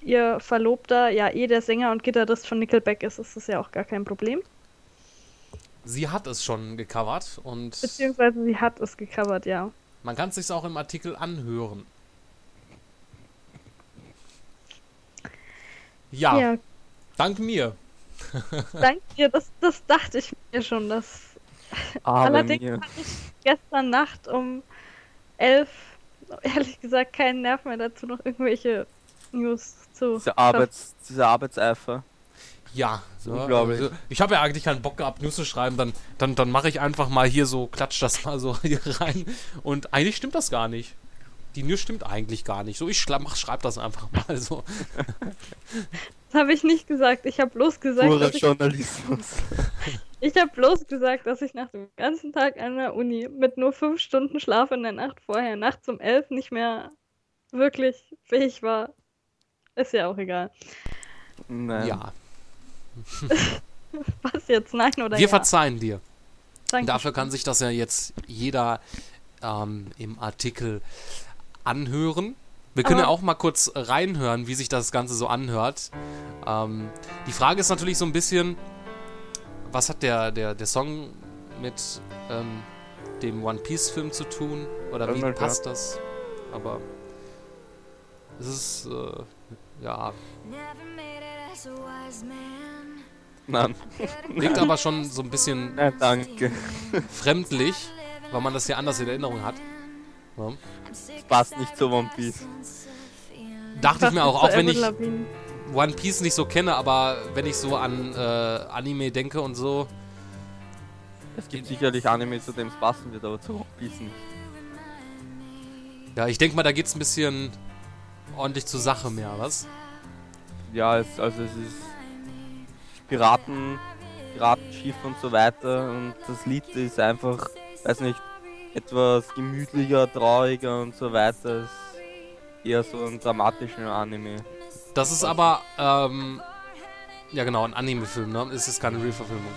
ihr Verlobter ja eh der Sänger und Gitarrist von Nickelback ist, ist das ja auch gar kein Problem. Sie hat es schon gecovert und Beziehungsweise sie hat es gecovert, ja. man kann es sich auch im Artikel anhören. Ja, Ja, dank mir. danke dir, das, das dachte ich mir schon. Das Aber Allerdings mir. hatte ich gestern Nacht um elf, ehrlich gesagt, keinen Nerv mehr dazu, noch irgendwelche News zu. Dieser, Arbeits, dieser Arbeitseifer. Ja, So unglaublich. also ich habe ja eigentlich keinen Bock gehabt, News zu schreiben. Dann, dann, dann mache ich einfach mal hier so, klatsch das mal so hier rein. Und eigentlich stimmt das gar nicht. Die News stimmt eigentlich gar nicht. So, ich schreibe das einfach mal so. Das habe ich nicht gesagt. Ich habe bloß gesagt, Purer dass ich, Journalismus. ich habe bloß gesagt, dass ich nach dem ganzen Tag an der Uni mit nur fünf Stunden Schlaf in der Nacht vorher, nachts um elf, nicht mehr wirklich fähig war. Ist ja auch egal. Nein. Ja, Was jetzt? Nein oder wir ja? verzeihen dir. Danke. Dafür kann sich das ja jetzt jeder ähm, im Artikel anhören. Wir können ja Aber- auch mal kurz reinhören, wie sich das Ganze so anhört. Ähm, die Frage ist natürlich so ein bisschen, was hat der, der, der Song mit ähm, dem One Piece Film zu tun? Oder wie passt das? Aber es ist, äh, ja. Nein, klingt aber schon so ein bisschen nein, danke. fremdlich, weil man das ja anders in Erinnerung hat. Ja. Passt nicht zu One Piece. Dachte ich mir auch, auch wenn ich. One Piece nicht so kenne, aber wenn ich so an äh, Anime denke und so, Es gibt sicherlich Anime, zu dem es passen wird, aber zu One Piece nicht. ja, ich denke mal, da geht's ein bisschen ordentlich zur Sache mehr, was? Ja, es, also es ist Piraten, Piratenschiff und so weiter und das Lied ist einfach, weiß nicht, etwas gemütlicher, trauriger und so weiter. Ist eher so ein dramatischer Anime. Das ist aber, ähm, ja genau, ein Anime-Film, ne? Es ist keine Real-Verfilmung.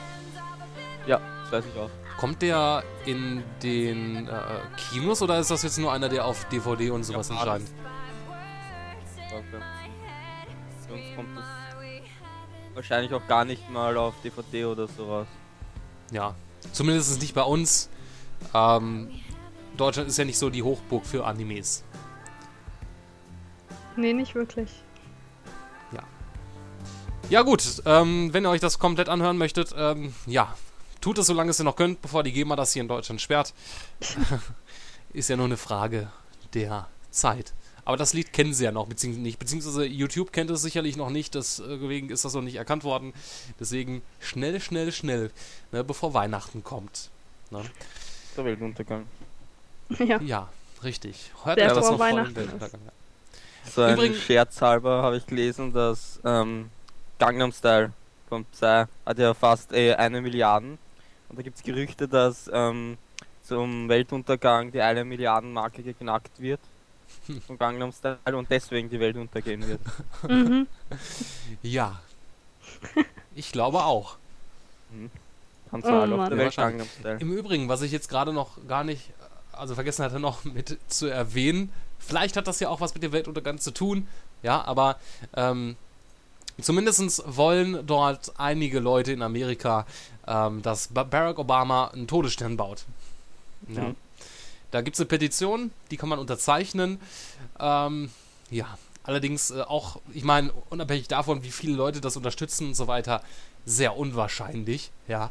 Ja, das weiß ich auch. Kommt der in den äh, Kinos oder ist das jetzt nur einer, der auf DVD und sowas Ja, erscheint? Okay. Uns kommt das wahrscheinlich auch gar nicht mal auf DVD oder sowas. Ja, zumindest nicht bei uns. Ähm, Deutschland ist ja nicht so die Hochburg für Animes. Nee, nicht wirklich. Ja gut, ähm, wenn ihr euch das komplett anhören möchtet, ähm, ja, tut es, solange es ihr noch könnt, bevor die GEMA das hier in Deutschland sperrt. ist ja nur eine Frage der Zeit. Aber das Lied kennen sie ja noch, beziehungsweise nicht. Beziehungsweise YouTube kennt es sicherlich noch nicht, deswegen ist das noch nicht erkannt worden. Deswegen schnell, schnell, schnell, ne, bevor Weihnachten kommt. Ne? Der Weltuntergang. Ja. Ja, richtig. Der euch das noch vor dem Weihnachten Weltuntergang. So ein Übrigens- Scherz halber habe ich gelesen, dass ähm, Gangnam Style von Psy hat ja fast äh, eine Milliarde. Und da gibt es Gerüchte, dass ähm, zum Weltuntergang die eine Milliarden Marke geknackt wird von Gangnam Style und deswegen die Welt untergehen wird. Mhm. Ja. Ich glaube auch. Hans Oh Zahl auf der Welt. Gangnam Style. Im Übrigen, was ich jetzt gerade noch gar nicht, also vergessen hatte, noch mit zu erwähnen, vielleicht hat das ja auch was mit dem Weltuntergang zu tun, ja, aber ähm, zumindest wollen dort einige Leute in Amerika, ähm, dass Ba- Barack Obama einen Todesstern baut. Ja. Mhm. Da gibt es eine Petition, die kann man unterzeichnen. Ähm, ja, allerdings äh, auch, ich meine, unabhängig davon, wie viele Leute das unterstützen und so weiter, sehr unwahrscheinlich, ja.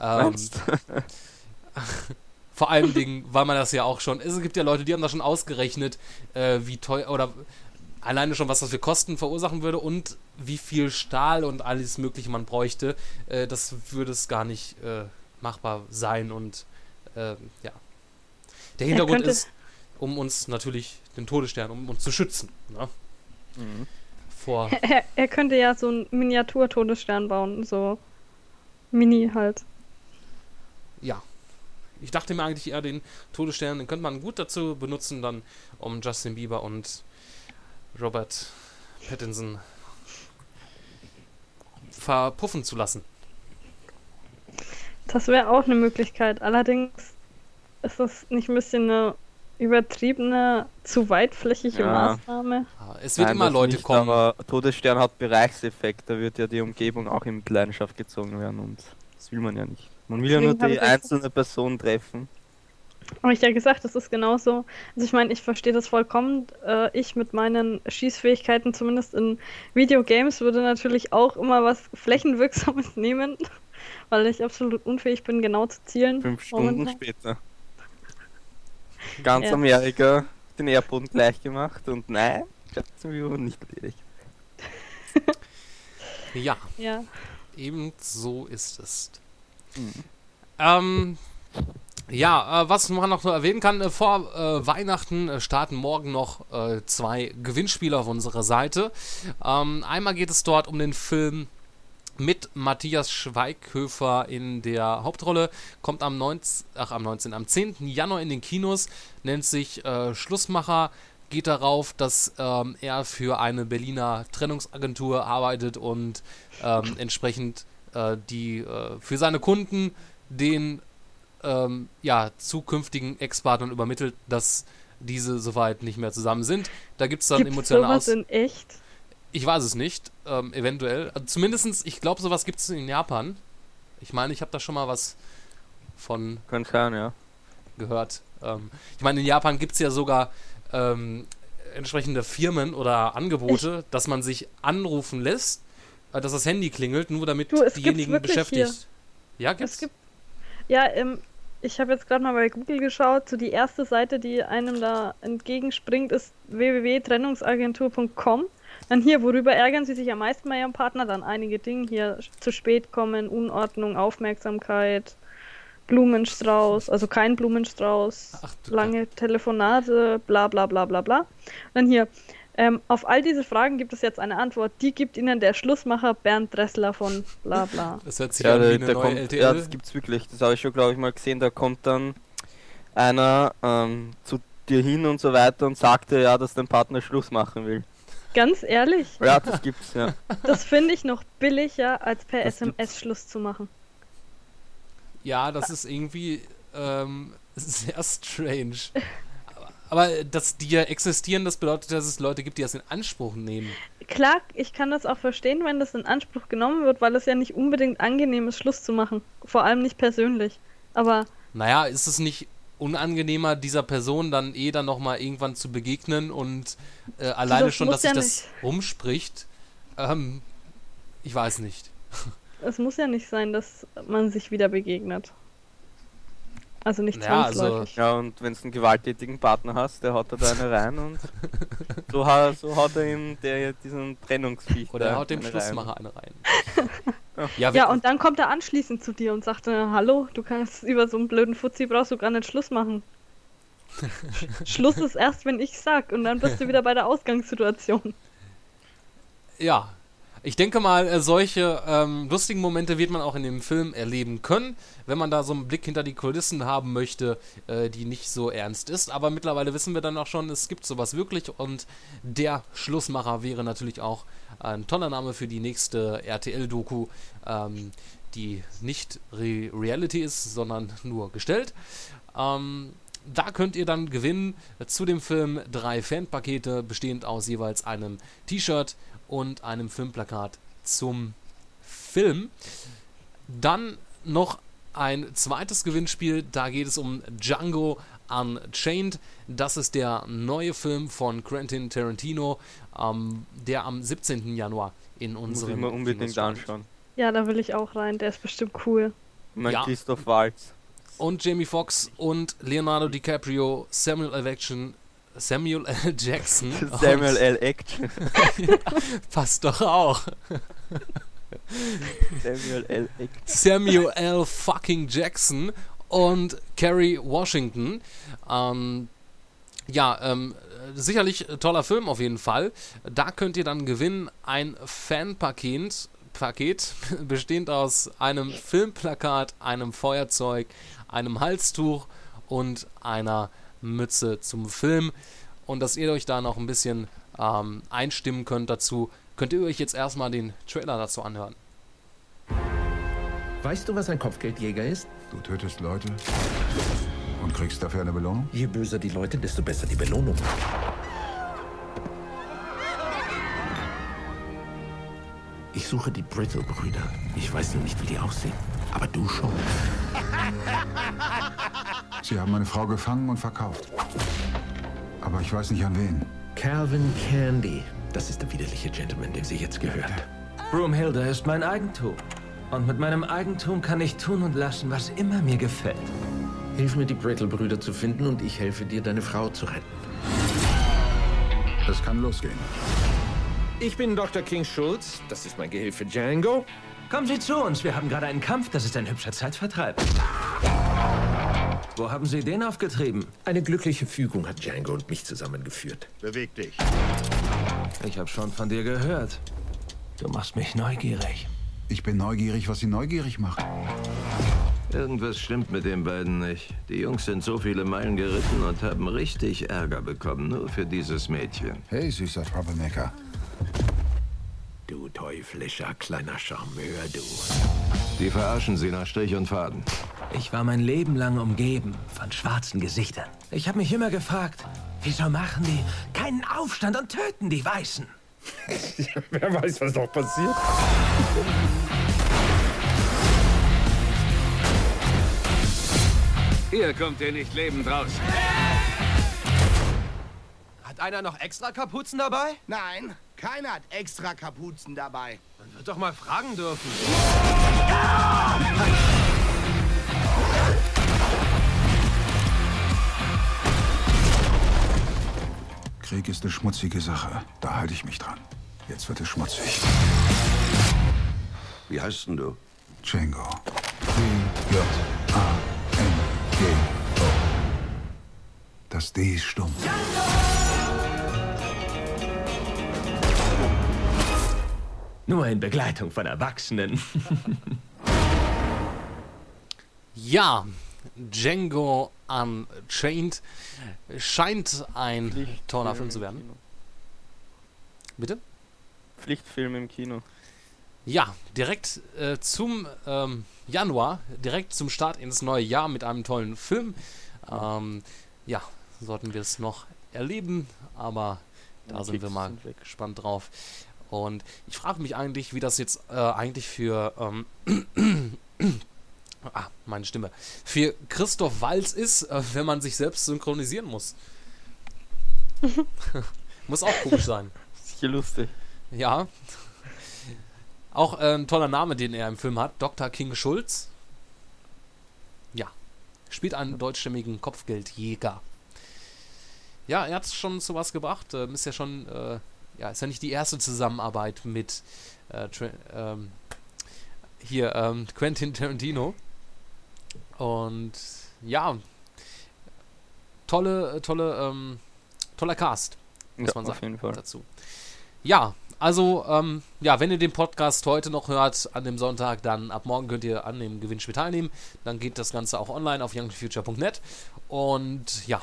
Ähm, vor allen Dingen, weil man das ja auch schon. Es gibt ja Leute, die haben das schon ausgerechnet, äh, wie teuer oder alleine schon, was das für Kosten verursachen würde und wie viel Stahl und alles Mögliche man bräuchte. Äh, das würde es gar nicht äh, machbar sein und äh, ja. Der Hintergrund ist, um uns natürlich den Todesstern, um uns zu schützen. Ne? Mhm. Vor. Er, er könnte ja so einen Miniatur-Todesstern bauen, so mini halt. Ja. Ich dachte mir eigentlich eher, den Todesstern, den könnte man gut dazu benutzen, dann um Justin Bieber und Robert Pattinson verpuffen zu lassen. Das wäre auch eine Möglichkeit. Allerdings ist das nicht ein bisschen eine übertriebene, zu weitflächige Ja. Maßnahme. Ah, Es wird Nein, immer Leute nicht, kommen. Aber Todesstern hat Bereichseffekt, da wird ja die Umgebung auch in Mitleidenschaft gezogen werden und das will man ja nicht. Man will ja nur Deswegen habe die einzelne Person treffen. Aber ich ja gesagt, das ist genauso. Also ich meine, ich verstehe das vollkommen. Äh, ich mit meinen Schießfähigkeiten, zumindest in Videogames, würde natürlich auch immer was Flächenwirksames nehmen, weil ich absolut unfähig bin, genau zu zielen. Fünf Stunden momentan. später. Ganz Ja. Amerika den Erdboden gleich gemacht und nein, Justin Bieber wurde nicht erledigt. Ja, Ja. eben so ist es. Mhm. Ähm, ja, äh, was man noch erwähnen kann, äh, vor äh, Weihnachten äh, starten morgen noch äh, zwei Gewinnspiele auf unserer Seite. Ähm, einmal geht es dort um den Film mit Matthias Schweighöfer in der Hauptrolle. Kommt am 19, ach, am 19, am 10. Januar in den Kinos, nennt sich äh, Schlussmacher. Geht darauf, dass ähm, er für eine Berliner Trennungsagentur arbeitet und ähm, entsprechend äh, die äh, für seine Kunden den ähm, ja, zukünftigen Ex-Partnern übermittelt, dass diese soweit nicht mehr zusammen sind. Da gibt es dann Gibt's emotionale sowas Aus. in echt? Ich weiß es nicht, ähm, eventuell. Also zumindestens, ich glaube, sowas gibt es in Japan. Ich meine, ich habe da schon mal was von Könnte sein, ja. gehört. Ähm, ich meine, in Japan gibt es ja sogar ähm, entsprechende Firmen oder Angebote, dass man sich anrufen lässt, äh, dass das Handy klingelt, nur damit Du, diejenigen beschäftigt. Ja, gibt's? Es gibt. Ja, ähm, ich habe jetzt gerade mal bei Google geschaut. So die erste Seite, die einem da entgegenspringt, ist www.trennungsagentur.com. Dann hier, worüber ärgern Sie sich am meisten bei Ihrem Partner? Dann einige Dinge hier: zu spät kommen, Unordnung, Aufmerksamkeit, Blumenstrauß, also kein Blumenstrauß, Ach, lange Telefonate, bla bla bla bla bla. Und dann hier. Ähm, auf all diese Fragen gibt es jetzt eine Antwort. Die gibt Ihnen der Schlussmacher Bernd Dressler von bla bla. Das hört sich Ja, an wie da, eine da neue kommt, LTL. ja, das gibt's wirklich. Das habe ich schon, glaube ich, mal gesehen. Da kommt dann einer ähm, zu dir hin und so weiter und sagt dir, ja, dass dein Partner Schluss machen will. Ganz ehrlich, Ja, das gibt's, ja. das finde ich noch billiger, als per Das SMS Schluss zu machen. Ja, das ist irgendwie ähm, sehr strange. Aber dass die ja existieren, das bedeutet, dass es Leute gibt, die das in Anspruch nehmen. Klar, ich kann das auch verstehen, wenn das in Anspruch genommen wird, weil es ja nicht unbedingt angenehm ist, Schluss zu machen. Vor allem nicht persönlich. Aber Naja, ist es nicht unangenehmer, dieser Person dann eh dann nochmal irgendwann zu begegnen und äh, alleine das schon, dass sich ja das rumspricht? Ähm, ich weiß nicht. es muss ja nicht sein, dass man sich wieder begegnet. Also nicht Ja, also- zwangsläufig. Ja, und wenn du einen gewalttätigen Partner hast, der haut da eine rein und so, ha so haut er ihm der, diesen Trennungsviech Oder er haut dem eine Schlussmacher eine rein. Ja. ja, Ja, und dann kommt er anschließend zu dir und sagt, äh, hallo, du kannst über so einen blöden Fuzzi brauchst du gar nicht Schluss machen. Sch- Schluss ist erst, wenn ich sag, und dann bist du wieder bei der Ausgangssituation. Ja, ich denke mal, äh, solche ähm, lustigen Momente wird man auch in dem Film erleben können, wenn man da so einen Blick hinter die Kulissen haben möchte, äh, die nicht so ernst ist. Aber mittlerweile wissen wir dann auch schon, es gibt sowas wirklich und der Schlussmacher wäre natürlich auch ein toller Name für die nächste RTL-Doku, ähm, die nicht Re Reality ist, sondern nur gestellt. Ähm, da könnt ihr dann gewinnen zu dem Film drei Fanpakete, bestehend aus jeweils einem T-Shirt und einem Filmplakat zum Film. Dann noch ein zweites Gewinnspiel, da geht es um Django Unchained. Das ist der neue Film von Quentin Tarantino, ähm, der am 17. Januar in Muss ich unserem mir unbedingt anschauen. Ja, da will ich auch rein, der ist bestimmt cool. Mein Ja. Christoph Waltz. Und Jamie Foxx und Leonardo DiCaprio, Samuel L. Jackson, Samuel L. Jackson. Samuel L. Action. Passt doch auch. Samuel L. Action. Samuel L. fucking Jackson und Kerry Washington. Ähm, ja, ähm, sicherlich toller Film auf jeden Fall. Da könnt ihr dann gewinnen ein Fanpaket. Paket, bestehend aus einem Filmplakat, einem Feuerzeug, einem Halstuch und einer Mütze zum Film. Und dass ihr euch da noch ein bisschen ähm, einstimmen könnt dazu, könnt ihr euch jetzt erstmal den Trailer dazu anhören. Weißt du, was ein Kopfgeldjäger ist? Du tötest Leute und kriegst dafür eine Belohnung? Je böser die Leute, desto besser die Belohnung. Ich suche die Brittle-Brüder. Ich weiß nur nicht, wie die aussehen. Aber du schon. Sie haben meine Frau gefangen und verkauft. Aber ich weiß nicht an wen. Calvin Candy. Das ist der widerliche Gentleman, dem sie jetzt gehört. Broomhilda ist mein Eigentum. Und mit meinem Eigentum kann ich tun und lassen, was immer mir gefällt. Hilf mir, die Brittle-Brüder zu finden und ich helfe dir, deine Frau zu retten. Es kann losgehen. Ich bin Dr. King Schulz. Das ist mein Gehilfe Django. Kommen Sie zu uns, wir haben gerade einen Kampf, das ist ein hübscher Zeitvertreib. Wo haben Sie den aufgetrieben? Eine glückliche Fügung hat Django und mich zusammengeführt. Beweg dich. Ich habe schon von dir gehört. Du machst mich neugierig. Ich bin neugierig, was sie neugierig macht. Irgendwas stimmt mit den beiden nicht. Die Jungs sind so viele Meilen geritten und haben richtig Ärger bekommen, nur für dieses Mädchen. Hey, süßer Troublemaker. Du teuflischer kleiner Charmeur, du. Die verarschen sie nach Strich und Faden. Ich war mein Leben lang umgeben von schwarzen Gesichtern. Ich habe mich immer gefragt, wieso machen die keinen Aufstand und töten die Weißen? Wer weiß, was noch passiert. Hier kommt ihr nicht lebend raus. Hat einer noch extra Kapuzen dabei? Nein, keiner hat extra Kapuzen dabei. Man wird doch mal fragen dürfen. Krieg ist eine schmutzige Sache. Da halte ich mich dran. Jetzt wird es schmutzig. Wie heißt denn du? Django. D-J-A-N-G-O. Das D ist stumm. Nur in Begleitung von Erwachsenen. Ja, Django Unchained scheint ein toller Film zu werden. Bitte? Pflichtfilm im Kino. Ja, direkt äh, zum ähm, Januar, direkt zum Start ins neue Jahr mit einem tollen Film. Ähm, ja, sollten wir es noch erleben, aber da sind wir mal gespannt drauf. Und ich frage mich eigentlich, wie das jetzt äh, eigentlich für ähm, ah, meine Stimme für Christoph Walz ist, äh, wenn man sich selbst synchronisieren muss. muss auch komisch sein. Sicher lustig. Ja. Auch äh, ein toller Name, den er im Film hat. Dr. King Schulz. Ja. Spielt einen deutschstämmigen Kopfgeldjäger. Ja, er hat schon zu was gebracht. Ähm, ist ja schon, äh, ja, ist ja nicht die erste Zusammenarbeit mit äh, ähm, hier ähm, Quentin Tarantino. Und ja, tolle, tolle, ähm, toller Cast, muss Ja, man auf sagen jeden Fall. dazu. Ja, also, ähm, ja, wenn ihr den Podcast heute noch hört, an dem Sonntag, dann ab morgen könnt ihr an dem Gewinnspiel teilnehmen. Dann geht das Ganze auch online auf youngfuture.net. Und ja,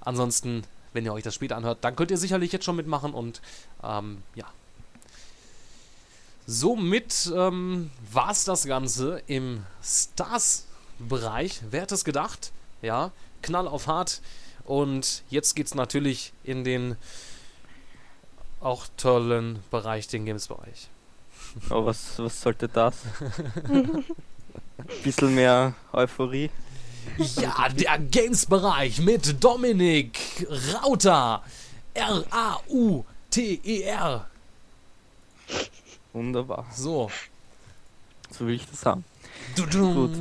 ansonsten, wenn ihr euch das später anhört, dann könnt ihr sicherlich jetzt schon mitmachen und ähm, ja. Somit ähm, war es das Ganze im Stars-Bereich. Wer hätte es gedacht? Ja, Knall auf hart. Und jetzt geht es natürlich in den auch tollen Bereich, den Games-Bereich. Aber was, was sollte das? Bisschen mehr Euphorie. Ja, der Games-Bereich mit Dominik Rauter. R-A-U-T-E-R. Wunderbar. So. So will ich das haben. Du-dum. Gut.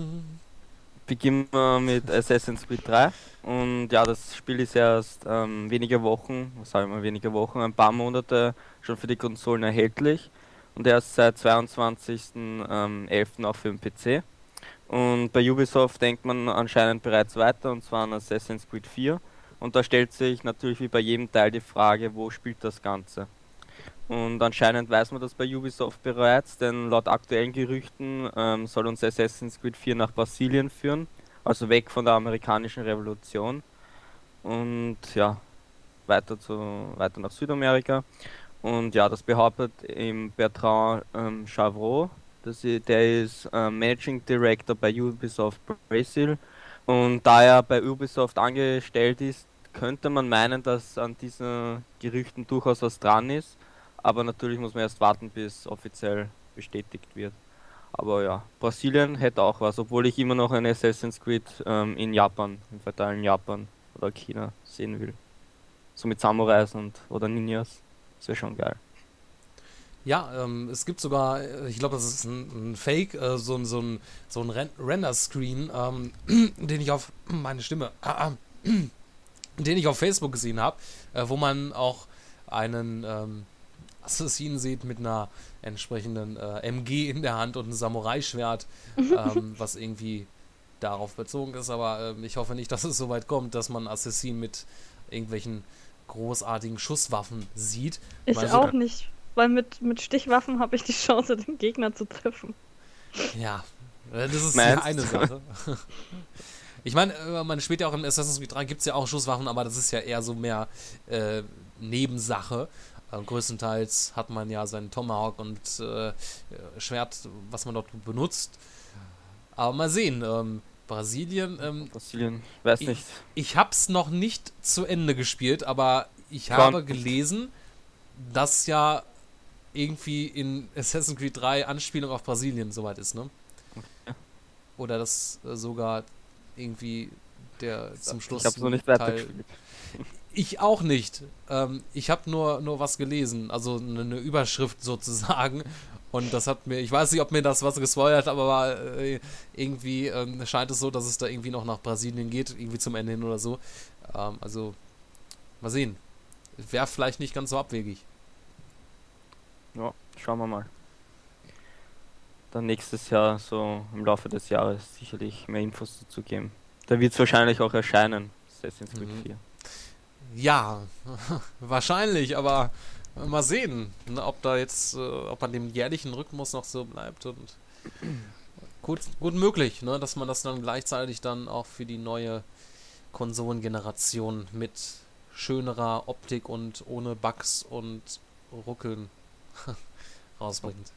Beginnen wir mit Assassin's Creed 3. Und ja, das Spiel ist erst ähm, wenige Wochen, was sagen wir, wenige Wochen, ein paar Monate schon für die Konsolen erhältlich. Und erst seit 22.11. Ähm, 11. auch für den PC. Und bei Ubisoft denkt man anscheinend bereits weiter, und zwar an Assassin's Creed 4. Und da stellt sich natürlich wie bei jedem Teil die Frage, wo spielt das Ganze? Und anscheinend weiß man das bei Ubisoft bereits, denn laut aktuellen Gerüchten ähm, soll uns Assassin's Creed 4 nach Brasilien führen, also weg von der amerikanischen Revolution. Und ja, weiter, zu, weiter nach Südamerika. Und ja, das behauptet eben Bertrand ähm, Chavreau, das, der ist ähm, Managing Director bei Ubisoft Brazil. Und da er bei Ubisoft angestellt ist, könnte man meinen, dass an diesen Gerüchten durchaus was dran ist. Aber natürlich muss man erst warten, bis offiziell bestätigt wird. Aber ja, Brasilien hätte auch was, obwohl ich immer noch ein Assassin's Creed ähm, in Japan, im fatalen Japan oder China sehen will. So mit Samurais und oder Ninjas. Das wäre schon geil. Ja, ähm, es gibt sogar, äh, ich glaube, das ist ein, ein Fake, äh, so, ein- so ein, so ein Ren Render-Screen, ähm, den ich auf meine Stimme, den ich auf Facebook gesehen habe, äh, wo man auch einen ähm, Assassinen sieht mit einer entsprechenden äh, MG in der Hand und einem Samurai-Schwert, ähm, was irgendwie darauf bezogen ist. Aber ähm, ich hoffe nicht, dass es so weit kommt, dass man Assassinen mit irgendwelchen großartigen Schusswaffen sieht. Ich auch nicht, weil mit, mit Stichwaffen habe ich die Chance, den Gegner zu treffen. Ja, äh, das ist Meinst ja eine? Sache. Ich meine, äh, man spielt ja auch in Assassin's Creed 3, gibt es ja auch Schusswaffen, aber das ist ja eher so mehr äh, Nebensache. Äh, größtenteils hat man ja seinen Tomahawk und äh, Schwert, was man dort benutzt. Aber mal sehen. Ähm, Brasilien. Ähm, Brasilien, weiß ich, nicht. Ich hab's noch nicht zu Ende gespielt, aber ich habe gelesen, dass ja irgendwie in Assassin's Creed 3 Anspielung auf Brasilien soweit ist, ne? Oder dass äh, sogar irgendwie der zum Schluss. Ich hab's noch nicht Teil-. Ich auch nicht. Ähm, ich habe nur, nur was gelesen, also eine, eine Überschrift sozusagen. Und das hat mir, ich weiß nicht, ob mir das was gespoilert, hat, aber äh, irgendwie ähm, scheint es so, dass es da irgendwie noch nach Brasilien geht, irgendwie zum Ende hin oder so. Ähm, also, mal sehen. Wäre vielleicht nicht ganz so abwegig. Ja, schauen wir mal. Dann nächstes Jahr, so im Laufe des Jahres, sicherlich mehr Infos dazu geben. Da wird es wahrscheinlich auch erscheinen, Assassin's Creed Mhm. 4. Ja, wahrscheinlich, aber mal sehen, ne, ob da jetzt, äh, ob an dem jährlichen Rhythmus noch so bleibt und gut, gut möglich, ne, dass man das dann gleichzeitig dann auch für die neue Konsolengeneration mit schönerer Optik und ohne Bugs und Ruckeln rausbringt.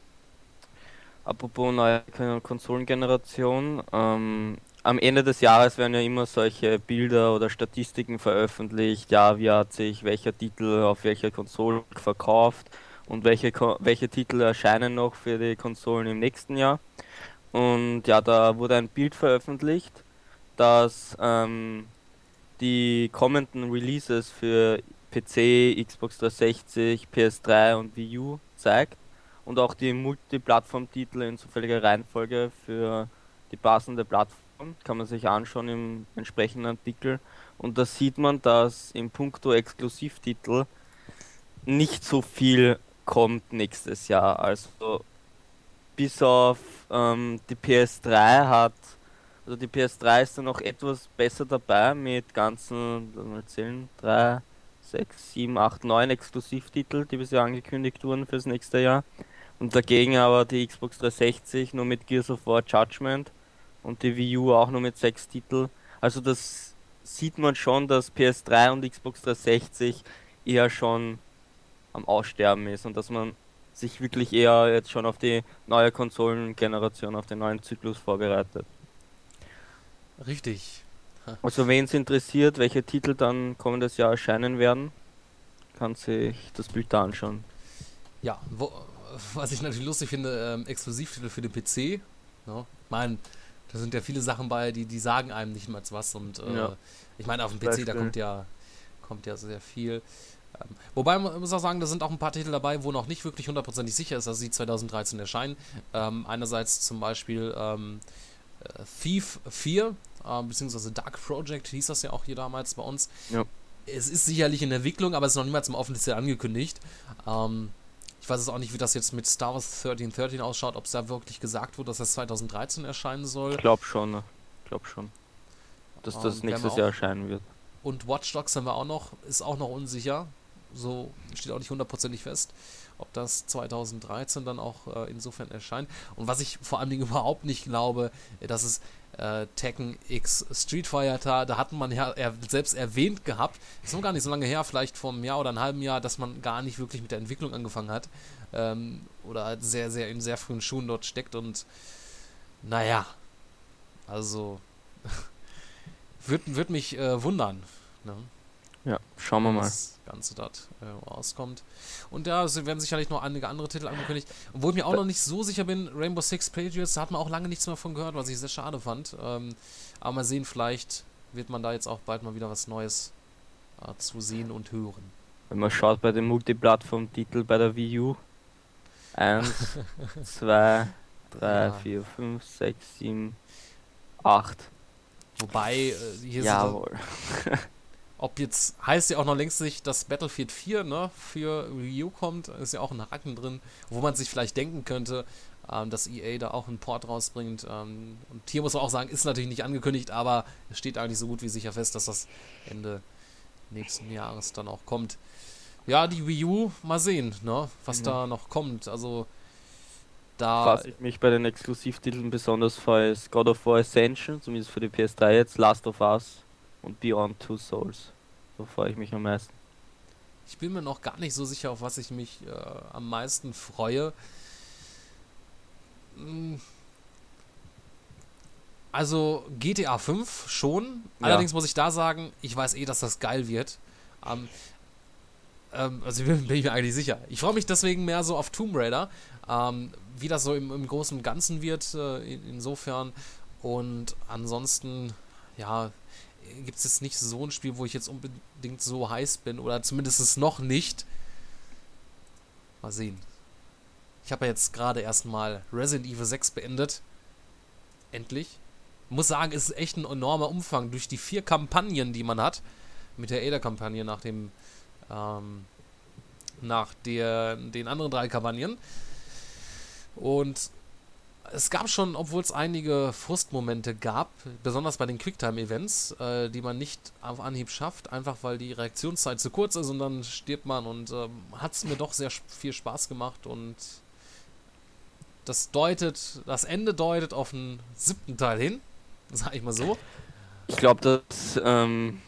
Apropos neue Kon- Konsolengeneration, ähm, am Ende des Jahres werden ja immer solche Bilder oder Statistiken veröffentlicht, ja, wie hat sich welcher Titel auf welcher Konsole verkauft und welche, Ko- welche Titel erscheinen noch für die Konsolen im nächsten Jahr. Und ja, da wurde ein Bild veröffentlicht, das ähm, die kommenden Releases für PC, Xbox 360, PS3 und Wii U zeigt und auch die Multiplattform-Titel in zufälliger Reihenfolge für die passende Plattform kann man sich anschauen im entsprechenden Artikel und da sieht man, dass im Punkto Exklusivtitel nicht so viel kommt nächstes Jahr. Also bis auf ähm, die PS3 hat, also die PS3 ist dann noch etwas besser dabei mit ganzen, lass mal zählen, 3, 6, 7, 8, 9 Exklusivtitel, die bisher angekündigt wurden fürs nächste Jahr. Und dagegen aber die Xbox 360 nur mit Gears of War Judgment und die Wii U auch nur mit 6 Titel. Also das sieht man schon, dass PS3 und Xbox 360 eher schon am Aussterben ist und dass man sich wirklich eher jetzt schon auf die neue Konsolengeneration, auf den neuen Zyklus vorbereitet. Richtig. Also wen es interessiert, welche Titel dann kommendes Jahr erscheinen werden, kann sich das Bild da anschauen. Ja, wo, was ich natürlich lustig finde, ähm, Exklusivtitel für den PC. Ne? Ich meine, da sind ja viele Sachen bei, die, die sagen einem nicht mal was. Und äh, Ja. ich meine, auf dem PC, da kommt ja, kommt ja sehr viel. Ähm, wobei man muss auch sagen, da sind auch ein paar Titel dabei, wo noch nicht wirklich hundertprozentig sicher ist, dass sie 2013 erscheinen. Ähm, einerseits zum Beispiel ähm, äh, Thief 4, äh, beziehungsweise Dark Project hieß das ja auch hier damals bei uns. Ja. Es ist sicherlich in Entwicklung, aber es ist noch niemals im offiziell angekündigt. Ähm, ich weiß jetzt auch nicht, wie das jetzt mit Star Wars 1313 ausschaut, ob es da wirklich gesagt wurde, dass das 2013 erscheinen soll. Ich glaube schon, ne? ich glaube schon, dass Ähm, das nächstes Jahr erscheinen wird. Und Watch Dogs haben wir auch noch, ist auch noch unsicher. So steht auch nicht hundertprozentig fest, ob das 2013 dann auch äh, insofern erscheint. Und was ich vor allen Dingen überhaupt nicht glaube, äh, dass es äh, Tekken X Street Fighter, da hat man ja er, selbst erwähnt gehabt, ist noch gar nicht so lange her, vielleicht vor einem Jahr oder einem halben Jahr, dass man gar nicht wirklich mit der Entwicklung angefangen hat. Ähm, oder halt sehr, sehr in sehr frühen Schuhen dort steckt und naja, also wird, wird mich äh, wundern. Ne? Ja, schauen wir mal. Das Ganze dort äh, rauskommt. Und ja, es werden sicherlich noch einige andere Titel angekündigt. Obwohl ich mir auch noch nicht so sicher bin, Rainbow Six Patriots, da hat man auch lange nichts mehr von gehört, was ich sehr schade fand. Ähm, aber mal sehen, vielleicht wird man da jetzt auch bald mal wieder was Neues äh, zu sehen und hören. Wenn man schaut bei den Multiplattform-Titel bei der Wii U. 1, 2, 3, Ja. 4, 5, 6, 7, 8. Wobei, äh, hier Jawohl. sind ob jetzt heißt ja auch noch längst nicht, dass Battlefield 4 ne, für Wii U kommt, ist ja auch ein Haken drin, wo man sich vielleicht denken könnte, ähm, dass EA da auch einen Port rausbringt. Ähm, und hier muss man auch sagen, ist natürlich nicht angekündigt, aber es steht eigentlich so gut wie sicher fest, dass das Ende nächsten Jahres dann auch kommt. Ja, die Wii U, mal sehen, ne, was Mhm. da noch kommt. Also da Was ich mich bei den Exklusivtiteln besonders freue, ist God of War Ascension, zumindest für die PS3 jetzt, Last of Us und Beyond Two Souls. Da freue ich mich am meisten. ich bin mir noch gar nicht so sicher, auf was ich mich äh, am meisten freue. Hm. Also GTA 5 schon. Ja. Allerdings muss ich da sagen, ich weiß eh, dass das geil wird. Ähm, ähm, also bin, bin ich mir eigentlich sicher. Ich freue mich deswegen mehr so auf Tomb Raider, ähm, wie das so im, im Großen und Ganzen wird, äh, in, insofern. Und ansonsten, ja, gibt es jetzt nicht so ein Spiel, wo ich jetzt unbedingt so heiß bin oder zumindest noch nicht. Mal sehen. Ich habe ja jetzt gerade erstmal Resident Evil 6 beendet. Endlich. Muss sagen, es ist echt ein enormer Umfang durch die vier Kampagnen, die man hat. Mit der Ada-Kampagne nach dem ähm, nach der, den anderen drei Kampagnen. Und es gab schon, obwohl es einige Frustmomente gab, besonders bei den Quicktime-Events, äh, die man nicht auf Anhieb schafft, einfach weil die Reaktionszeit zu kurz ist und dann stirbt man und ähm, hat es mir doch sehr viel Spaß gemacht und das deutet, das Ende deutet auf einen siebten Teil hin, sag ich mal so. Ich glaube, das ähm,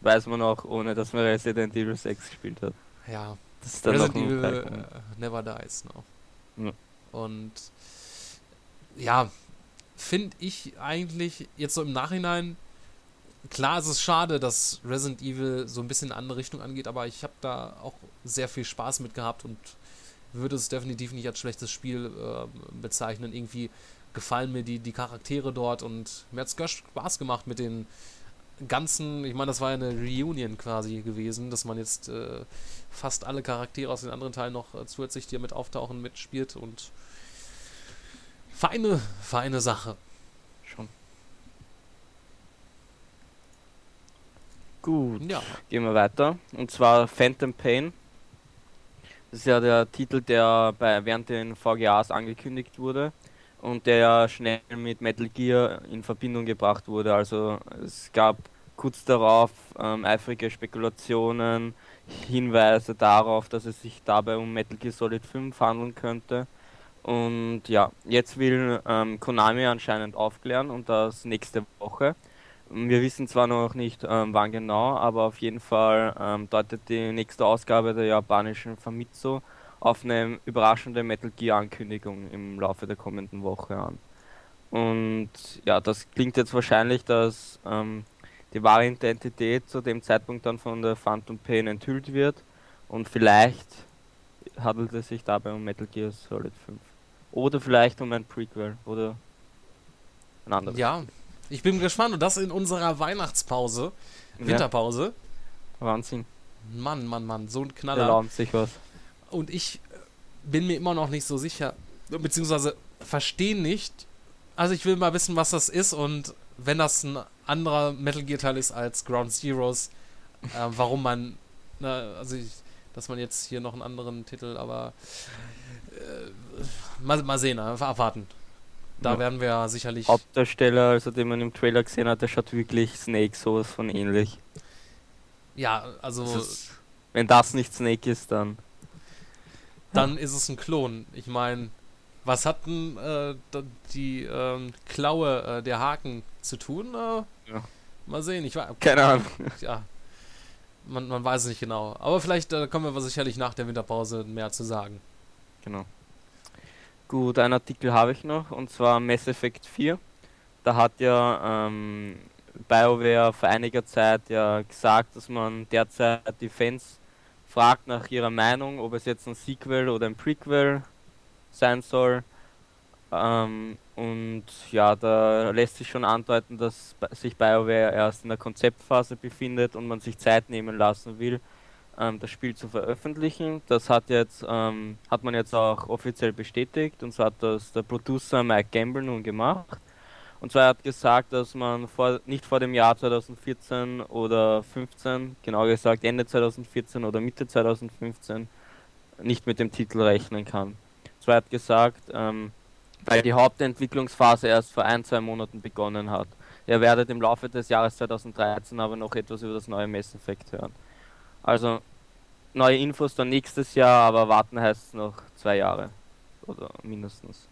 weiß man auch, ohne dass man Resident Evil 6 gespielt hat. Ja, das ist dann Resident Evil Teil. äh, Never Dies, no. Ja. Und ja, finde ich eigentlich jetzt so im Nachhinein, klar ist es schade, dass Resident Evil so ein bisschen in eine andere Richtung angeht, aber ich habe da auch sehr viel Spaß mit gehabt und würde es definitiv nicht als schlechtes Spiel äh, bezeichnen. Irgendwie gefallen mir die, die Charaktere dort und mir hat es Spaß gemacht mit den ganzen, ich meine, das war ja eine Reunion quasi gewesen, dass man jetzt äh, fast alle Charaktere aus den anderen Teilen noch äh, zusätzlich, die mit auftauchen, mitspielt und feine, feine Sache. Schon. Gut, Ja. gehen wir weiter. Und zwar Phantom Pain. Das ist ja der Titel, der bei, während den VGAs angekündigt wurde und der ja schnell mit Metal Gear in Verbindung gebracht wurde. Also es gab kurz darauf ähm, eifrige Spekulationen, Hinweise darauf, dass es sich dabei um Metal Gear Solid 5 handeln könnte. Und ja, jetzt will ähm, Konami anscheinend aufklären und das nächste Woche. Wir wissen zwar noch nicht ähm, wann genau, aber auf jeden Fall ähm, deutet die nächste Ausgabe der japanischen Famitsu auf eine überraschende Metal Gear Ankündigung im Laufe der kommenden Woche an. Und ja, das klingt jetzt wahrscheinlich, dass ähm, die wahre Identität zu dem Zeitpunkt dann von der Phantom Pain enthüllt wird und vielleicht handelt es sich dabei um Metal Gear Solid 5. Oder vielleicht um ein Prequel oder ein anderes. Ja, ich bin gespannt und das in unserer Weihnachtspause, Ja. Winterpause. Wahnsinn. Mann, Mann, Mann, so ein Knaller. launt sich was. Und ich äh, bin mir immer noch nicht so sicher, beziehungsweise verstehe nicht. Also ich will mal wissen, was das ist und wenn das ein anderer Metal Gear Teil ist als Ground Zeroes, äh, warum man, na, also ich, dass man jetzt hier noch einen anderen Titel, aber äh, mal, mal sehen, einfach abwarten. Da Ja. werden wir sicherlich. Hauptdarsteller, also den man im Trailer gesehen hat, der schaut wirklich Snake sowas von ähnlich. Ja, also Das ist, wenn das nicht Snake ist, dann. dann ist es ein Klon. Ich meine, was hat denn äh, die ähm, Klaue, äh, der Haken zu tun? Äh, Ja. Mal sehen, ich weiß. Keine Ahnung. Ja. Man, man weiß es nicht genau. Aber vielleicht äh, kommen wir sicherlich nach der Winterpause mehr zu sagen. Genau. Gut, einen Artikel habe ich noch, und zwar Mass Effect 4. Da hat ja ähm, BioWare vor einiger Zeit ja gesagt, dass man derzeit die Fans fragt nach ihrer Meinung, ob es jetzt ein Sequel oder ein Prequel sein soll. Ähm, und ja, da lässt sich schon andeuten, dass sich BioWare erst in der Konzeptphase befindet und man sich Zeit nehmen lassen will, ähm, das Spiel zu veröffentlichen. Das hat jetzt ähm, hat man jetzt auch offiziell bestätigt und so hat das der Producer Mike Gamble nun gemacht. Und zwar hat gesagt, dass man vor, nicht vor dem Jahr 2014 oder 15, genau gesagt Ende 2014 oder Mitte 2015, nicht mit dem Titel rechnen kann. Zwar hat gesagt, ähm, weil die Hauptentwicklungsphase erst vor ein, zwei Monaten begonnen hat. Ihr werdet im Laufe des Jahres 2013 aber noch etwas über das neue Mass Effect hören. Also neue Infos dann nächstes Jahr, aber warten heißt noch zwei Jahre. Oder mindestens.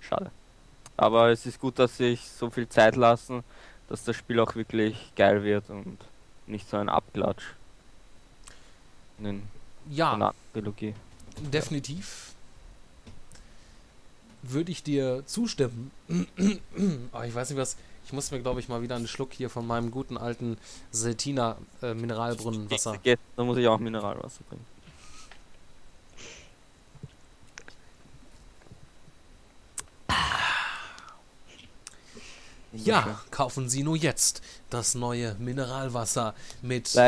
Schade. Aber es ist gut, dass sie sich so viel Zeit lassen, dass das Spiel auch wirklich geil wird und nicht so ein Abklatsch. in Ja. Trilogie. Definitiv. Würde ich dir zustimmen. Aber ich weiß nicht was. Ich muss mir, glaube ich, mal wieder einen Schluck hier von meinem guten alten Seltina äh, Mineralbrunnenwasser. Geht, da muss ich auch Mineralwasser trinken. Ja, kaufen Sie nur jetzt das neue Mineralwasser mit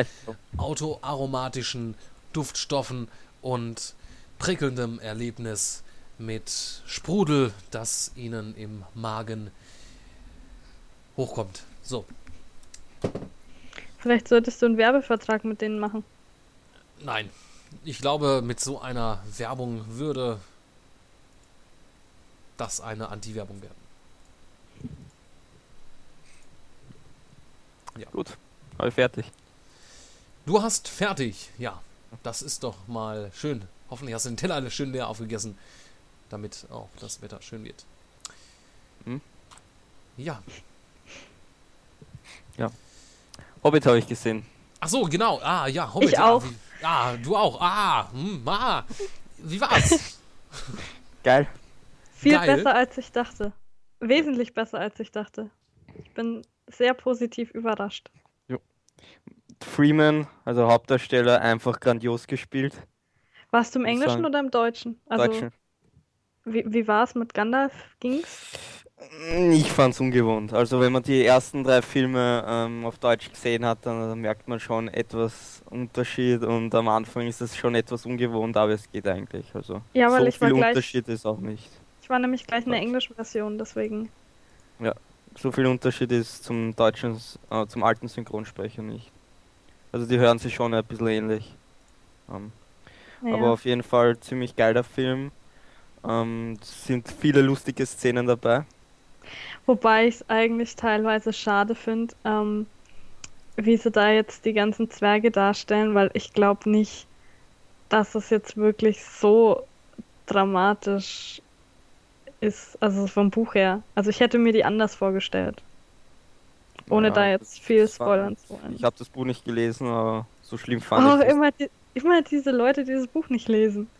autoaromatischen Duftstoffen und prickelndem Erlebnis mit Sprudel, das Ihnen im Magen hochkommt. So, Vielleicht solltest du einen Werbevertrag mit denen machen. nein. Ich glaube, mit so einer Werbung würde das eine Anti-Werbung werden. Gut, habe ich fertig. Du hast fertig, ja. Das ist doch mal schön. Hoffentlich hast du den Teller alles schön leer aufgegessen, damit auch das Wetter schön wird. Hm? Ja. Ja. Hobbit habe ich gesehen. Ach so, genau. Ah, ja, Hobbit. Ich auch. Ah, du auch. Ah, hm, ah. Wie war's? Geil. Viel Geil. besser als ich dachte. Wesentlich besser als ich dachte. Ich bin sehr positiv überrascht. Freeman, also Hauptdarsteller, einfach grandios gespielt. Warst du im Englischen oder im Deutschen? Also, Deutschen. Wie, wie war es mit Gandalf? Ging's? Ich fand's ungewohnt. Also wenn man die ersten drei Filme ähm, auf Deutsch gesehen hat, dann, dann merkt man schon etwas Unterschied und am Anfang ist es schon etwas ungewohnt, aber es geht eigentlich. Also Ja, weil so ich war viel gleich- Unterschied ist auch nicht. Ich war nämlich gleich in der englischen Version, deswegen. Ja, so viel Unterschied ist zum deutschen, äh, zum alten Synchronsprecher nicht. Also die hören sich schon ein bisschen ähnlich. Ähm, Ja. Aber auf jeden Fall ziemlich geiler Film. Ähm, es sind viele lustige Szenen dabei. Wobei ich es eigentlich teilweise schade finde, ähm, wie sie da jetzt die ganzen Zwerge darstellen, weil ich glaube nicht, dass es jetzt wirklich so dramatisch ist, also vom Buch her. Also ich hätte mir die anders vorgestellt. Ohne Ja, da jetzt viel spoilern zu wollen. Ich habe das Buch nicht gelesen, aber so schlimm fand Oh, ich das. immer, die, immer diese Leute, die das Buch nicht lesen.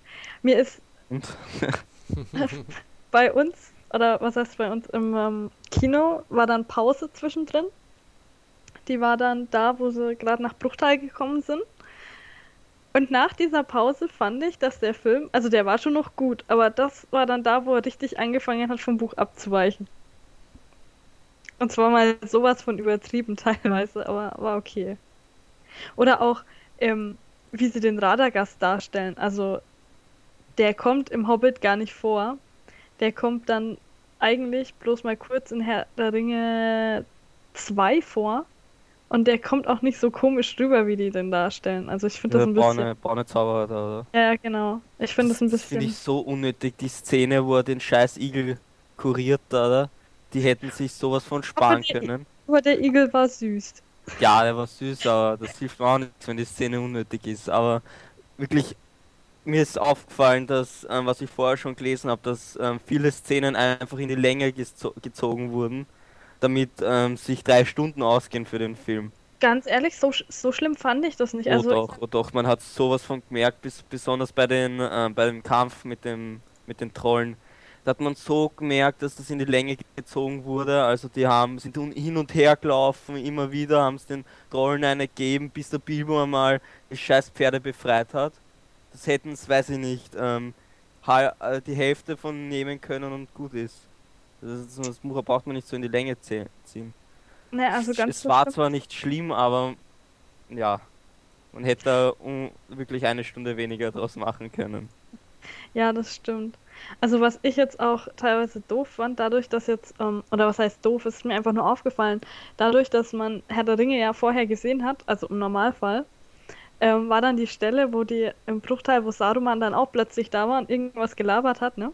Mir ist bei uns, oder was heißt bei uns, im ähm, Kino war dann Pause zwischendrin. Die war dann da, wo sie gerade nach Bruchteil gekommen sind. Und nach dieser Pause fand ich, dass der Film, also der war schon noch gut, aber das war dann da, wo er richtig angefangen hat, vom Buch abzuweichen. Und zwar mal sowas von übertrieben teilweise, aber war okay. Oder auch, ähm, wie sie den Radagast darstellen. Also, der kommt im Hobbit gar nicht vor. Der kommt dann eigentlich bloß mal kurz in Herr der Ringe 2 vor. Und der kommt auch nicht so komisch rüber, wie die den darstellen. Also ich finde das Der ein bisschen. braune, braune Zauberer da, oder? Ja, genau. Ich finde das ein Das finde bisschen. ich so unnötig, die Szene, wo er den scheiß Igel kuriert oder? Die hätten sich sowas von sparen die- können. Aber der Igel war süß. Ja, der war süß, aber das hilft mir auch nicht, wenn die Szene unnötig ist. Aber wirklich, mir ist aufgefallen, dass, ähm, was ich vorher schon gelesen habe, dass ähm, viele Szenen einfach in die Länge gezo gezogen wurden, damit ähm, sich drei Stunden ausgehen für den Film. Ganz ehrlich, so, sch- so schlimm fand ich das nicht. Oh Also, doch, oh doch, man hat sowas von gemerkt, bis, besonders bei, den, äh, bei dem Kampf mit, dem, mit den Trollen. Da hat man so gemerkt, dass das in die Länge gezogen wurde. Also die haben sind hin und her gelaufen, immer wieder haben es den Trollen eine gegeben, bis der Bilbo einmal die scheiß Pferde befreit hat. Das hätten es, weiß ich nicht, ähm, äh, die Hälfte von nehmen können und gut ist. Das, ist, das Buch braucht man nicht so in die Länge zie- ziehen. ne, also ganz Es war zwar nicht schlimm, aber ja, man hätte wirklich eine Stunde weniger draus machen können. Ja, das stimmt. Also was ich jetzt auch teilweise doof fand, dadurch, dass jetzt, ähm, oder was heißt doof, ist mir einfach nur aufgefallen, dadurch, dass man Herr der Ringe ja vorher gesehen hat, also im Normalfall, ähm, war dann die Stelle, wo die im Bruchteil, wo Saruman dann auch plötzlich da war und irgendwas gelabert hat, ne?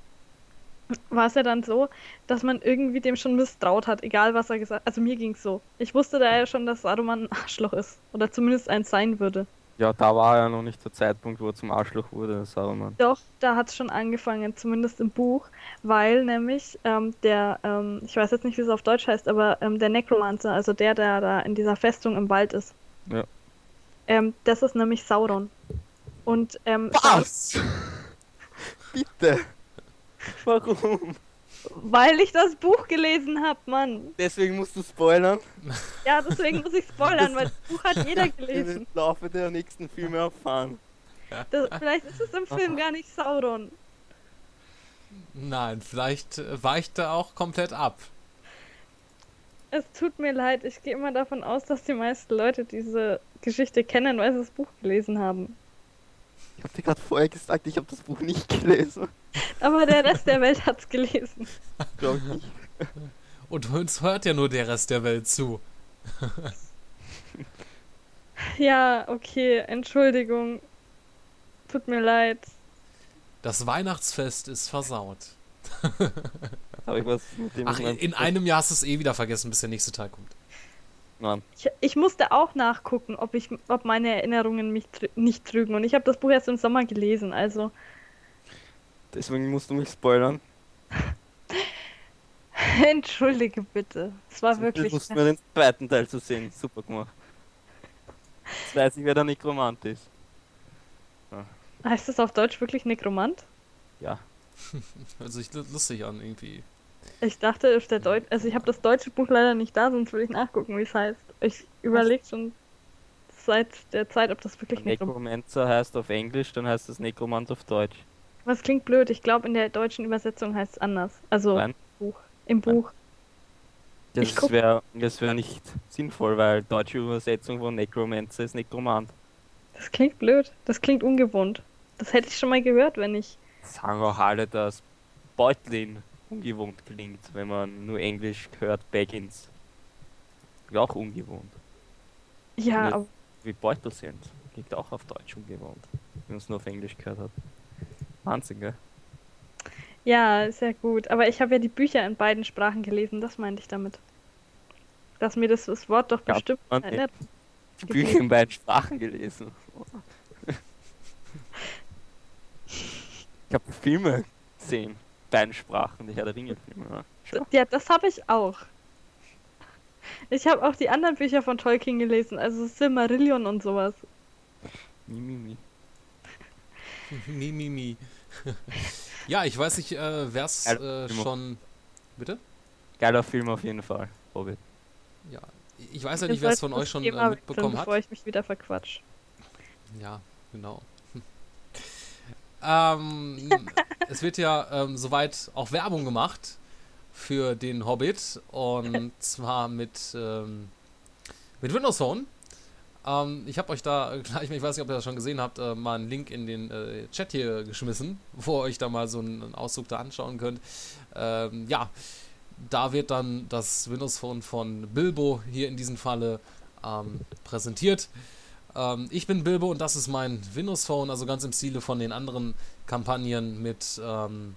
War es ja dann so, dass man irgendwie dem schon misstraut hat, egal was er gesagt hat. Also mir ging's so. Ich wusste da ja schon, dass Saruman ein Arschloch ist. Oder zumindest eins sein würde. Ja, da war ja noch nicht der Zeitpunkt, wo er zum Arschloch wurde, Saruman. Doch, da hat es schon angefangen, zumindest im Buch, weil nämlich ähm, der, ähm, ich weiß jetzt nicht, wie es auf Deutsch heißt, aber ähm, der Necromancer, also der, der da in dieser Festung im Wald ist, Ja. Ähm, das ist nämlich Sauron. Und ähm, Was? Bitte. Warum? weil ich das Buch gelesen habe, Mann. Deswegen musst du spoilern. Ja, deswegen muss ich spoilern, weil das Buch hat jeder Im gelesen. Laufe der nächsten Filme erfahren. Das, vielleicht ist es im Film gar nicht Sauron. Nein, vielleicht äh, weicht er auch komplett ab. Es tut mir leid, ich gehe immer davon aus, dass die meisten Leute diese Geschichte kennen, weil sie das Buch gelesen haben. Ich hab dir gerade vorher gesagt, ich habe das Buch nicht gelesen. Aber der Rest der Welt hat's gelesen. Glaub ich nicht. Und uns hört ja nur der Rest der Welt zu. Ja, okay, Entschuldigung. Tut mir leid. Das Weihnachtsfest ist versaut. Hab ich was mit dem Ach, in einem Jahr hast du es eh wieder vergessen, bis der nächste Teil kommt. Ich, ich musste auch nachgucken, ob, ich, ob meine Erinnerungen mich trü nicht trügen. Und ich habe das Buch erst im Sommer gelesen, also. Deswegen musst du mich spoilern. Entschuldige bitte. Es war Du wirklich. musst nur den zweiten Teil zu sehen. Super gemacht. Jetzt weiß ich, wer der Nekromant ist. Heißt das auf Deutsch wirklich Nekromant? Ja. Also ich lustig an irgendwie. Ich dachte, ist der Deut also ich habe das deutsche Buch leider nicht da, sonst würde ich nachgucken, wie es heißt. Ich überlege schon seit der Zeit, ob das wirklich Nekromant Necromancer heißt auf Englisch, dann heißt das Nekromant auf Deutsch. Was klingt blöd, ich glaube in der deutschen Übersetzung heißt es anders. Also Nein. im Buch. Im Buch. Ich Das guck- wäre das wär nicht sinnvoll, weil deutsche Übersetzung von Necromancer ist Nekromant. Das klingt blöd. Das klingt ungewohnt. Das hätte ich schon mal gehört, wenn ich. Sagen auch alle, dass Beutlin ungewohnt klingt, wenn man nur Englisch hört, Baggins. Klingt auch ungewohnt. Ja, aber Wie Beutel sind. Klingt auch auf Deutsch ungewohnt, wenn man es nur auf Englisch gehört hat. Wahnsinn, gell? ja, sehr gut. Aber ich habe ja die Bücher in beiden Sprachen gelesen, das meinte ich damit. Dass mir das, das Wort doch Ja, bestimmt erinnert. Die Bücher in beiden Sprachen gelesen. Ich habe Filme gesehen, beiden Sprachen, die Herr der Ringe-Filme. Ja. Ja, das habe ich auch. Ich habe auch die anderen Bücher von Tolkien gelesen, also Silmarillion und sowas. Mi, mi, mi. Mi, mi, mi. ja, ich weiß nicht, äh, wer es äh, schon. Bitte? Geiler Film auf jeden Fall, Hobbit. Ja. Ich weiß ja nicht, wer es von euch schon äh, mitbekommen hat. Bevor ich mich wieder verquatsch. Ja, genau. Ähm, es wird ja ähm, soweit auch Werbung gemacht für den Hobbit und zwar mit, ähm, mit Windows Phone. Ähm, ich habe euch da gleich, ich weiß nicht, ob ihr das schon gesehen habt, äh, mal einen Link in den äh, Chat hier geschmissen, wo ihr euch da mal so einen, Auszug da anschauen könnt. Ähm, ja, da wird dann das Windows Phone von Bilbo hier in diesem Falle ähm, präsentiert. Ähm, ich bin Bilbo und das ist mein Windows Phone, also ganz im Stile von den anderen Kampagnen mit ähm,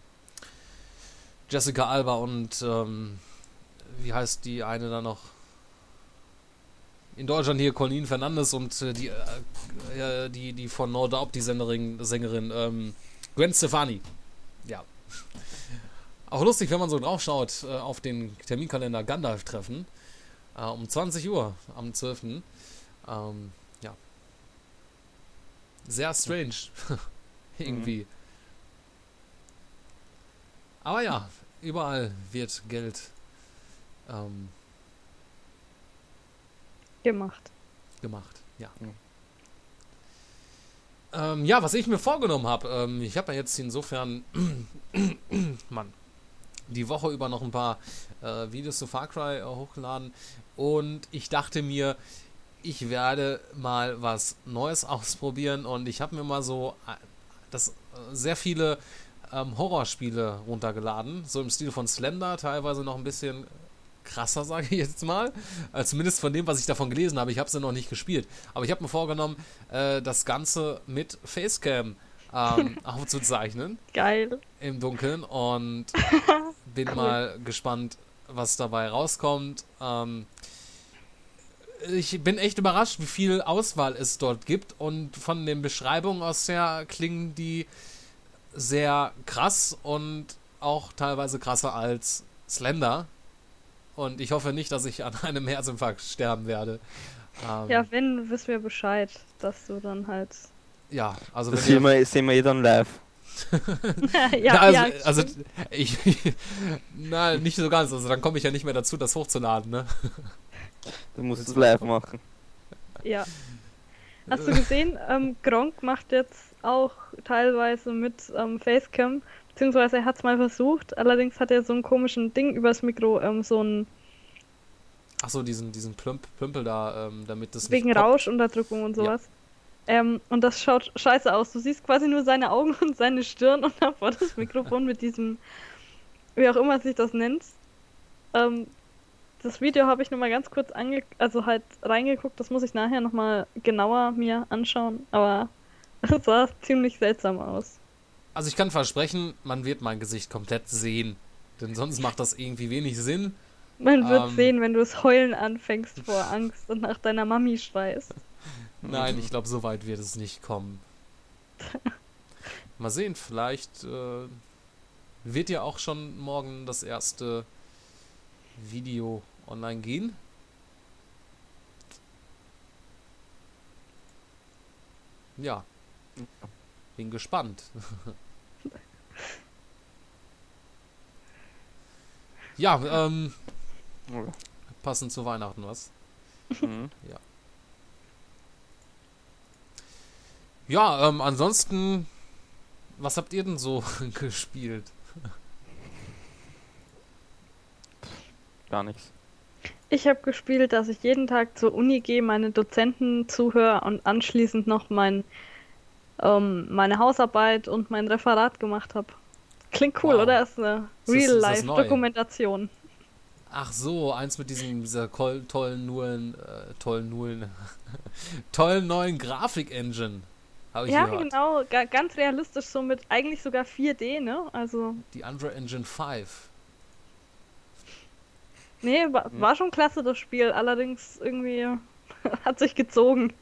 Jessica Alba und ähm, wie heißt die eine da noch? In Deutschland hier Colleen Fernandes und äh, die, äh, äh, die, die von No Doubt, die Sängerin, Sängerin ähm, Gwen Stefani. Ja. Auch lustig, wenn man so drauf schaut äh, auf den Terminkalender Gandalf-Treffen. Äh, um 20 Uhr am 12. Ähm. Sehr strange. Irgendwie. Aber ja, überall wird Geld ähm, Gemacht. gemacht. Ja. Mhm. Ähm, ja, was ich mir vorgenommen habe, ähm, ich habe ja jetzt insofern, Mann, die Woche über noch ein paar äh, Videos zu Far Cry äh, hochgeladen und ich dachte mir, ich werde mal was Neues ausprobieren und ich habe mir mal so äh, das äh, sehr viele ähm, Horrorspiele runtergeladen, so im Stil von Slender, teilweise noch ein bisschen krasser, sage ich jetzt mal. Äh, zumindest von dem, was ich davon gelesen habe. Ich habe sie noch nicht gespielt. Aber ich habe mir vorgenommen, äh, das Ganze mit Facecam ähm, aufzuzeichnen. Geil. Im Dunkeln. Und bin mal gespannt, was dabei rauskommt. Ähm, ich bin echt überrascht, wie viel Auswahl es dort gibt. Und von den Beschreibungen aus her klingen die sehr krass und auch teilweise krasser als Slender. Und ich hoffe nicht, dass ich an einem Herzinfarkt sterben werde. Ähm, Ja, wenn, wissen wir Bescheid, dass du dann halt ja, also Das sehen wir, sehen wir eh dann live. ja, Na, also, ja, also stimmt. ich, na, nicht so ganz, also dann komme ich ja nicht mehr dazu, das hochzuladen, ne? Du musst es live machen. ja. Hast du gesehen, ähm, Gronk macht jetzt auch teilweise mit ähm, Facecam, beziehungsweise er hat es mal versucht, allerdings hat er so einen komischen Ding übers Mikro, ähm, so ein Ach so, diesen, diesen Plümp, Plümpel da, ähm, damit das wegen. Rauschunterdrückung und sowas. Ähm, und das schaut scheiße aus. Du siehst quasi nur seine Augen und seine Stirn und davor das Mikrofon mit diesem, wie auch immer sich das nennt. Ähm, das Video habe ich nur mal ganz kurz ange also halt reingeguckt. Das muss ich nachher noch mal genauer mir anschauen. Aber es sah ziemlich seltsam aus. Also ich kann versprechen, man wird mein Gesicht komplett sehen. Denn sonst macht das irgendwie wenig Sinn. Man wird Ähm. sehen, wenn du es heulen anfängst vor Angst und nach deiner Mami schreist. Nein, ich glaube, so weit wird es nicht kommen. Mal sehen, vielleicht äh, wird ja auch schon morgen das erste Video online gehen. Ja, bin gespannt. ja, ähm, passend zu Weihnachten was. Mhm. Ja. Ja, ähm, ansonsten, was habt ihr denn so gespielt? Gar nichts. Ich habe gespielt, dass ich jeden Tag zur Uni gehe, meine Dozenten zuhöre und anschließend noch mein, ähm, meine Hausarbeit und mein Referat gemacht habe. Klingt cool, Wow. oder? Ist eine? Real-Life-Dokumentation. Ach so, eins mit diesem, dieser tollen, Nullen, äh, tollen, Nullen, tollen neuen Grafik-Engine. Habe ich Ja, gehört. genau, ga ganz realistisch, so mit eigentlich sogar 4D, ne? Also, Die Unreal Engine 5. nee, war, war schon klasse, das Spiel. Allerdings irgendwie hat sich gezogen.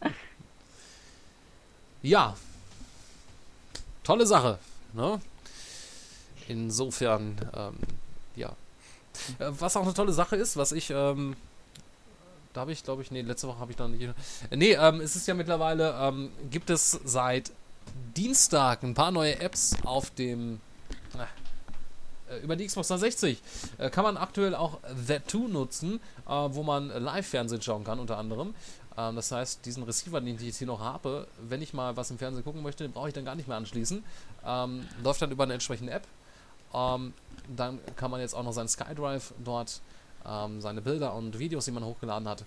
Ja. Tolle Sache, ne? Insofern, ähm, ja. Äh, Was auch eine tolle Sache ist, was ich, ähm, da habe ich, glaube ich, nee, letzte Woche habe ich da nicht. Äh, nee, ähm, es ist ja mittlerweile, ähm, gibt es seit Dienstag ein paar neue Apps auf dem, über die Xbox 360. Äh, kann man aktuell auch The2 nutzen, äh, wo man Live-Fernsehen schauen kann, unter anderem. Ähm, das heißt, diesen Receiver, den ich jetzt hier noch habe, wenn ich mal was im Fernsehen gucken möchte, den brauche ich dann gar nicht mehr anschließen. Ähm, läuft dann über eine entsprechende App. Ähm, dann kann man jetzt auch noch seinen SkyDrive dort, seine Bilder und Videos, die man hochgeladen hat,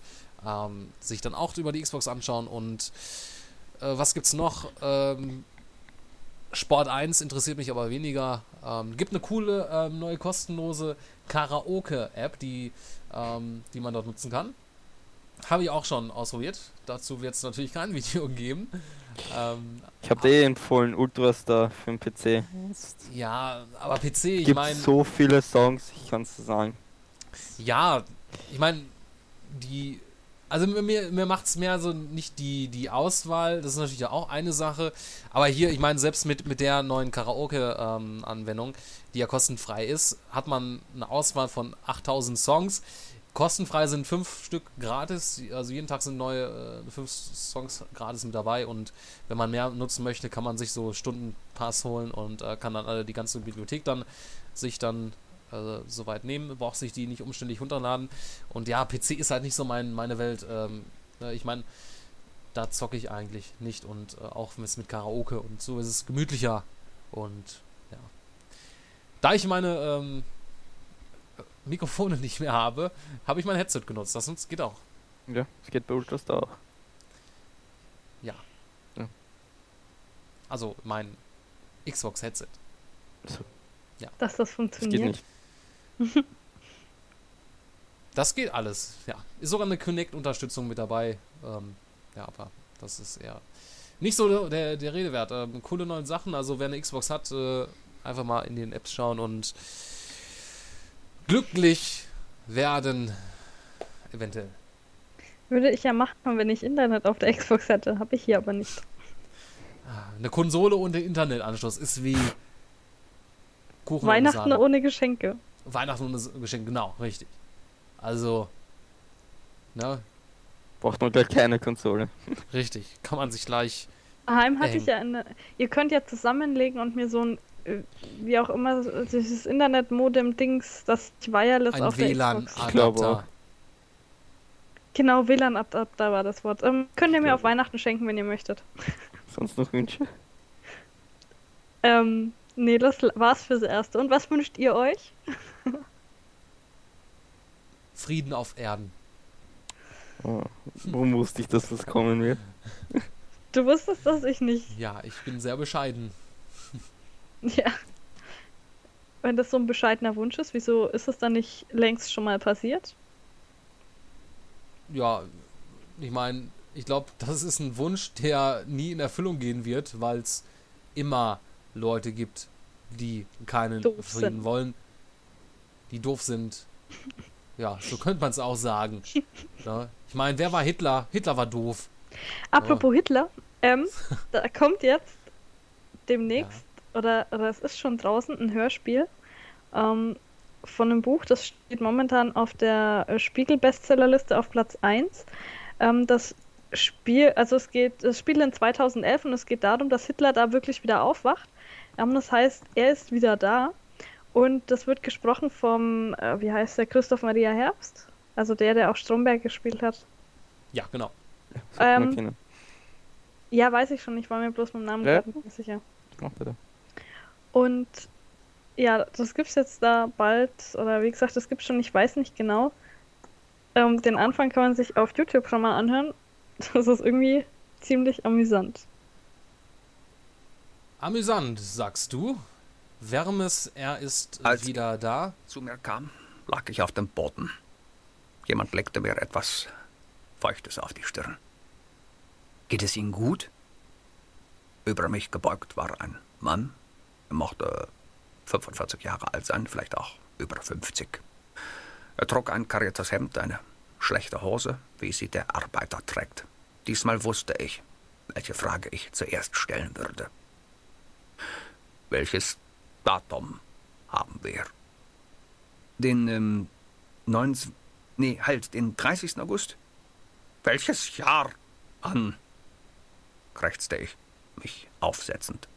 sich dann auch über die Xbox anschauen. Und äh, was gibt's noch? Ähm, Sport 1 interessiert mich aber weniger. Ähm, gibt eine coole ähm, neue kostenlose Karaoke-App, die, ähm, die man dort nutzen kann. Habe ich auch schon ausprobiert. Dazu wird es natürlich kein Video geben. Ähm, Ich habe dir eh empfohlen, Ultrastar für den PC. ja, aber PC, ich Gibt meine. so viele Songs, ich kann es sagen. Ja, ich meine, die. Also mir, mir, macht es mehr so nicht die, die Auswahl, das ist natürlich auch eine Sache. Aber hier, ich meine, selbst mit, mit der neuen Karaoke-Anwendung, die ja kostenfrei ist, hat man eine Auswahl von 8000 Songs. Kostenfrei sind fünf Stück gratis, also jeden Tag sind neue äh, fünf Songs gratis mit dabei und wenn man mehr nutzen möchte, kann man sich so Stundenpass holen und äh, kann dann alle die ganze Bibliothek dann sich dann äh, soweit nehmen, braucht sich die nicht umständlich runterladen. Und ja, PC ist halt nicht so mein, meine Welt. Ähm, ne, ich meine, da zocke ich eigentlich nicht und äh, auch mit, mit Karaoke und so ist es gemütlicher. Und ja. Da ich meine ähm, Mikrofone nicht mehr habe, habe ich mein Headset genutzt. Das sonst geht auch. Ja, es geht bei Ultrastar auch. Ja. Ja. Also mein Xbox-Headset. So. Ja. Dass das Das funktioniert. geht nicht. Das geht alles, ja. Ist sogar eine Connect-Unterstützung mit dabei. Ähm, ja, aber das ist eher nicht so der, der, Rede wert. Ähm, coole neue Sachen. Also wer eine Xbox hat, äh, einfach mal in den Apps schauen und glücklich werden. Eventuell. Würde ich ja machen, wenn ich Internet auf der Xbox hätte. Habe ich hier aber nicht. Eine Konsole der Internetanschluss ist wie Kuchen Weihnachten ohne Geschenke. Weihnachten ohne Geschenk, genau, richtig. Also, ne? Braucht man gleich keine Konsole. Richtig, kann man sich gleich. Daheim hatte ich ja eine. Ihr könnt ja zusammenlegen und mir so ein, äh, wie auch immer, dieses Internet-Modem-Dings, das ich wireless Ein auf der Xbox. Ich glaube WLAN-Adapter. Genau, WLAN-Adapter war das Wort. Ähm, könnt ihr mir auf Weihnachten schenken, wenn ihr möchtet. Sonst noch Wünsche? Ähm, nee, das war's fürs Erste. Und was wünscht ihr euch? Frieden auf Erden. Oh, warum wusste ich, dass das kommen wird? Du wusstest das, ich nicht. Ja, ich bin sehr bescheiden. Ja. Wenn das so ein bescheidener Wunsch ist, wieso ist es dann nicht längst schon mal passiert? Ja, ich meine, ich glaube, das ist ein Wunsch, der nie in Erfüllung gehen wird, weil es immer Leute gibt, die keinen Doof Frieden sind. wollen, die doof sind. Ja, so könnte man es auch sagen. Ja. Ich meine, wer war Hitler? Hitler war doof. Apropos Hitler, ähm, da kommt jetzt demnächst, oder, oder es ist schon draußen, ein Hörspiel ähm, von einem Buch, das steht momentan auf der äh, Spiegel-Bestsellerliste auf Platz 1. Ähm, das Spiel, also es geht, das Spiel in 2011 und es geht darum, dass Hitler da wirklich wieder aufwacht. Ähm, das heißt, er ist wieder da und das wird gesprochen vom, äh, wie heißt der, Christoph Maria Herbst? Also der, der auch Stromberg gespielt hat. Ja, genau. Ähm, kennen. Ja, weiß ich schon. Ich war mir bloß mit dem Namen Ja. gerade nicht sicher. Mach bitte. Und ja, das gibt's jetzt da bald, oder wie gesagt, das gibt's schon, ich weiß nicht genau. Ähm, den Anfang kann man sich auf YouTube schon mal anhören. Das ist irgendwie ziemlich amüsant. Amüsant, sagst du. Wärmes, er ist Als wieder da. zu mir kam, lag ich auf dem Boden. Jemand legte mir etwas Feuchtes auf die Stirn. Geht es Ihnen gut? Über mich gebeugt war ein Mann. Er mochte 45 Jahre alt sein, vielleicht auch über 50. Er trug ein kariertes Hemd, eine schlechte Hose, wie sie der Arbeiter trägt. Diesmal wusste ich, welche Frage ich zuerst stellen würde. Welches Datum haben wir? Den ähm, 19. Nee, halt, den 30. August? Welches Jahr? An, krächzte ich, mich aufsetzend.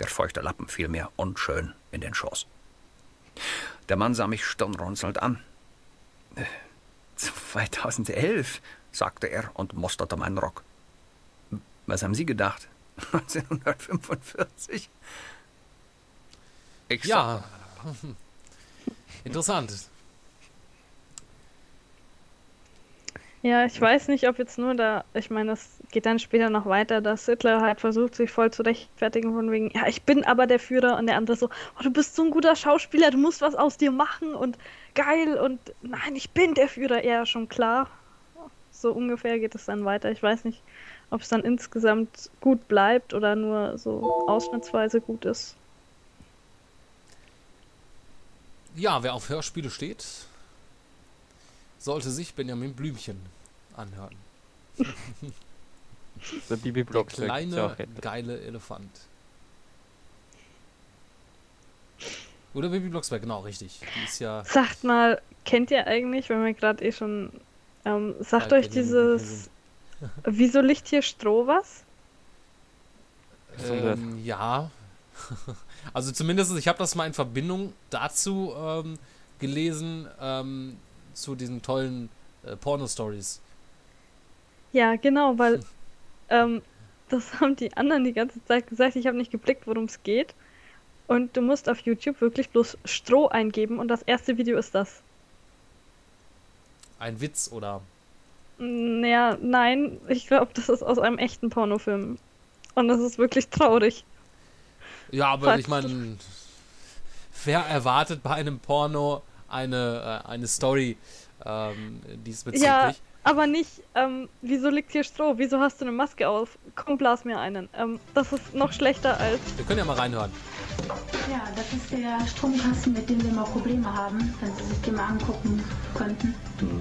Der feuchte Lappen fiel mir unschön in den Schoß. Der Mann sah mich stirnrunzelnd an. Äh, 2011, sagte er und musterte meinen Rock. Was haben Sie gedacht? 1945? Ich Ja. Interessant. Ja, ich weiß nicht, ob jetzt nur da, ich meine, das geht dann später noch weiter, dass Hitler halt versucht, sich voll zu rechtfertigen von wegen, ja, ich bin aber der Führer und der andere so, oh, du bist so ein guter Schauspieler, du musst was aus dir machen und geil und nein, ich bin der Führer, ja, schon klar. So ungefähr geht es dann weiter. Ich weiß nicht, ob es dann insgesamt gut bleibt oder nur so ausschnittsweise gut ist. Ja, wer auf Hörspiele steht, sollte sich Benjamin Blümchen anhören. Der Bibi Der kleine, geile Elefant. Oder Bibi Blocksberg, genau, richtig. Die ist ja. Sagt mal, kennt ihr eigentlich, wenn wir gerade eh schon, ähm, sagt Ja, euch dieses, wieso liegt hier Stroh was? Ähm, ja. Also zumindest, ich habe das mal in Verbindung dazu ähm, gelesen, ähm, zu diesen tollen äh, Porno-Stories. Ja, genau, weil ähm, das haben die anderen die ganze Zeit gesagt. Ich habe nicht geblickt, worum es geht. Und du musst auf YouTube wirklich bloß Stroh eingeben und das erste Video ist das. Ein Witz oder. Naja, nein, ich glaube, das ist aus einem echten Pornofilm. Und das ist wirklich traurig. Ja, aber Falls ich meine, wer erwartet bei einem Porno eine, äh, eine Story ähm, diesbezüglich? Ja, aber nicht, ähm, wieso liegt hier Stroh? Wieso hast du eine Maske auf? Komm, blas mir einen. Ähm, das ist noch schlechter als. Wir können ja mal reinhören. Ja, das ist der Stromkasten, mit dem wir immer Probleme haben, wenn Sie sich den mal angucken könnten.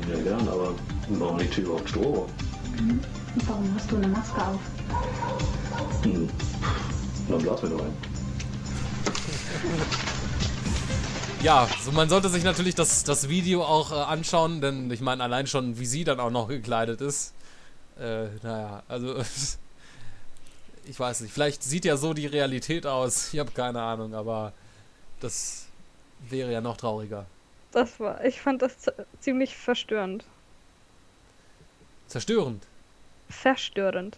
Ja, gern, aber warum liegt hier überhaupt Stroh? Mhm. Und warum hast du eine Maske auf? Hm. Na, blas mir doch ein. Ja, so man sollte sich natürlich das, das Video auch äh, anschauen, denn ich meine, allein schon, wie sie dann auch noch gekleidet ist, Äh, naja, also ich weiß nicht. Vielleicht sieht ja so die Realität aus. Ich habe keine Ahnung, aber das wäre ja noch trauriger. Das war, ich fand das ziemlich verstörend. Zerstörend. Verstörend.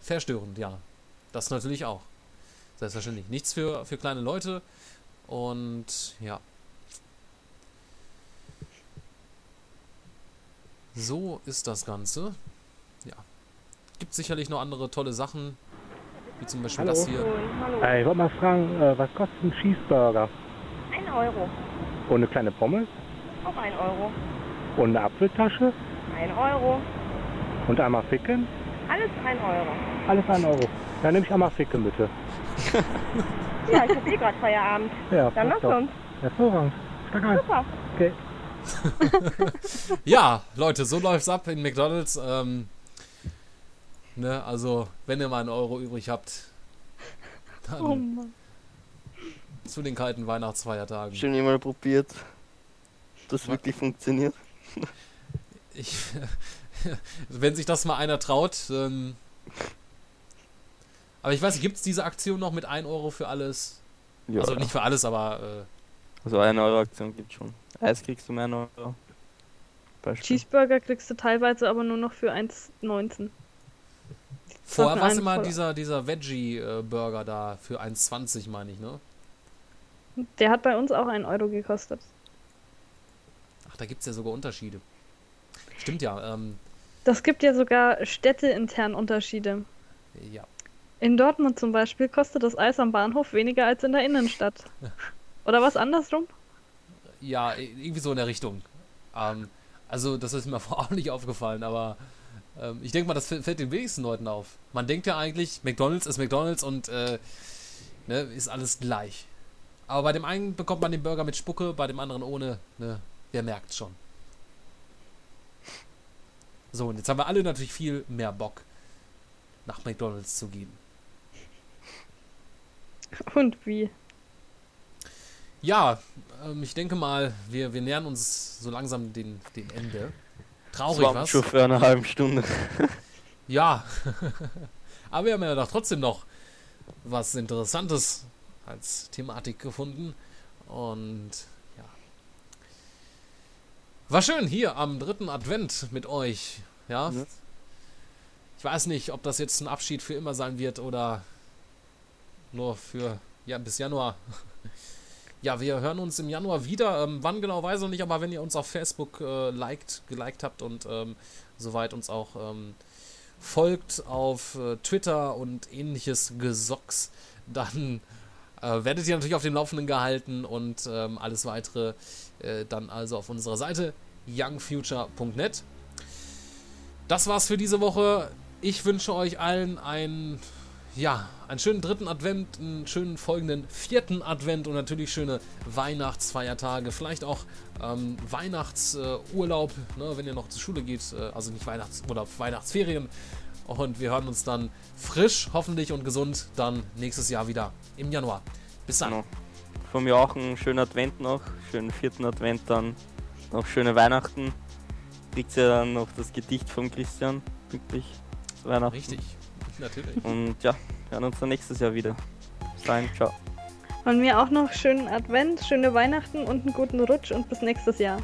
Verstörend, ja. Das natürlich auch. Selbstverständlich. Nichts für, für kleine Leute. Und ja. So ist das Ganze. Ja. Gibt sicherlich noch andere tolle Sachen. Wie zum Beispiel Hallo. das hier. Äh, ich wollte mal fragen, äh, was kostet ein Cheeseburger? Ein Euro. Und eine kleine Pommes? Auch ein Euro. Und eine Apfeltasche? Ein Euro. Und einmal Ficken? Alles ein Euro. Alles ein Euro. Dann nehme ich einmal Ficken, bitte. Ja, ich hab eh gerade Feierabend. Ja, Dann lass uns. Hervorragend. Stark ein. Super. Okay. ja, Leute, so läuft's ab in McDonalds. Ähm, ne, also, wenn ihr mal einen Euro übrig habt, dann Oh zu den kalten Weihnachtsfeiertagen. Schon jemand probiert, das wirklich funktioniert. Ich, wenn sich das mal einer traut, ähm, aber ich weiß nicht, gibt es diese Aktion noch mit 1 Euro für alles? Ja. Also nicht für alles, aber äh, Also eine Euro Aktion gibt schon. Eis kriegst du um einen Euro. Beispiel. Cheeseburger kriegst du teilweise aber nur noch für 1,19. vorher war es immer dieser, dieser Veggie-Burger da für 1,20 meine ich, ne? Der hat bei uns auch 1 Euro gekostet. Ach, da gibt es ja sogar Unterschiede. Stimmt ja, ähm, Das gibt ja sogar städteintern Unterschiede. ja. In Dortmund zum Beispiel kostet das Eis am Bahnhof weniger als in der Innenstadt. Oder was andersrum? Ja, irgendwie so in der Richtung. Ähm, also, das ist mir auch nicht aufgefallen, aber ähm, ich denke mal, das fällt den wenigsten Leuten auf. Man denkt ja eigentlich, McDonalds ist McDonalds und äh, ne, ist alles gleich. Aber bei dem einen bekommt man den Burger mit Spucke, bei dem anderen ohne. Ne, wer merkt's schon. So, und jetzt haben wir alle natürlich viel mehr Bock, nach McDonalds zu gehen. Und wie? Ja, ähm, ich denke mal, wir, wir nähern uns so langsam dem, dem Ende. Traurig, Das war was? schon für eine halbe Stunde. Ja. Aber wir haben ja doch trotzdem noch was Interessantes als Thematik gefunden. Und ja. War schön hier am dritten Advent mit euch. Ja. Ja. Ich weiß nicht, ob das jetzt ein Abschied für immer sein wird oder nur für ja bis Januar. Ja, wir hören uns im Januar wieder. Ähm, wann genau weiß ich nicht, aber wenn ihr uns auf Facebook äh, liked, geliked habt und ähm, soweit uns auch ähm, folgt auf äh, Twitter und ähnliches Gesocks, dann äh, werdet ihr natürlich auf dem Laufenden gehalten und ähm, alles weitere äh, dann also auf unserer Seite youngfuture.net. Das war's für diese Woche. Ich wünsche euch allen einen, ja, einen schönen dritten Advent, einen schönen folgenden vierten Advent und natürlich schöne Weihnachtsfeiertage. Vielleicht auch ähm, Weihnachtsurlaub, ne, wenn ihr noch zur Schule geht. Äh, also nicht Weihnachts- oder Weihnachtsferien. Und wir hören uns dann frisch, hoffentlich und gesund dann nächstes Jahr wieder im Januar. Bis dann. Genau. Von mir auch einen schönen Advent noch, schönen vierten Advent dann, noch schöne Weihnachten. Kriegt ihr dann noch das Gedicht von Christian pünktlich zu Weihnachten. Richtig, natürlich. Und ja, hören uns dann nächstes Jahr wieder. Bis dahin, ciao. Von mir auch noch schönen Advent, schöne Weihnachten und einen guten Rutsch und bis nächstes Jahr.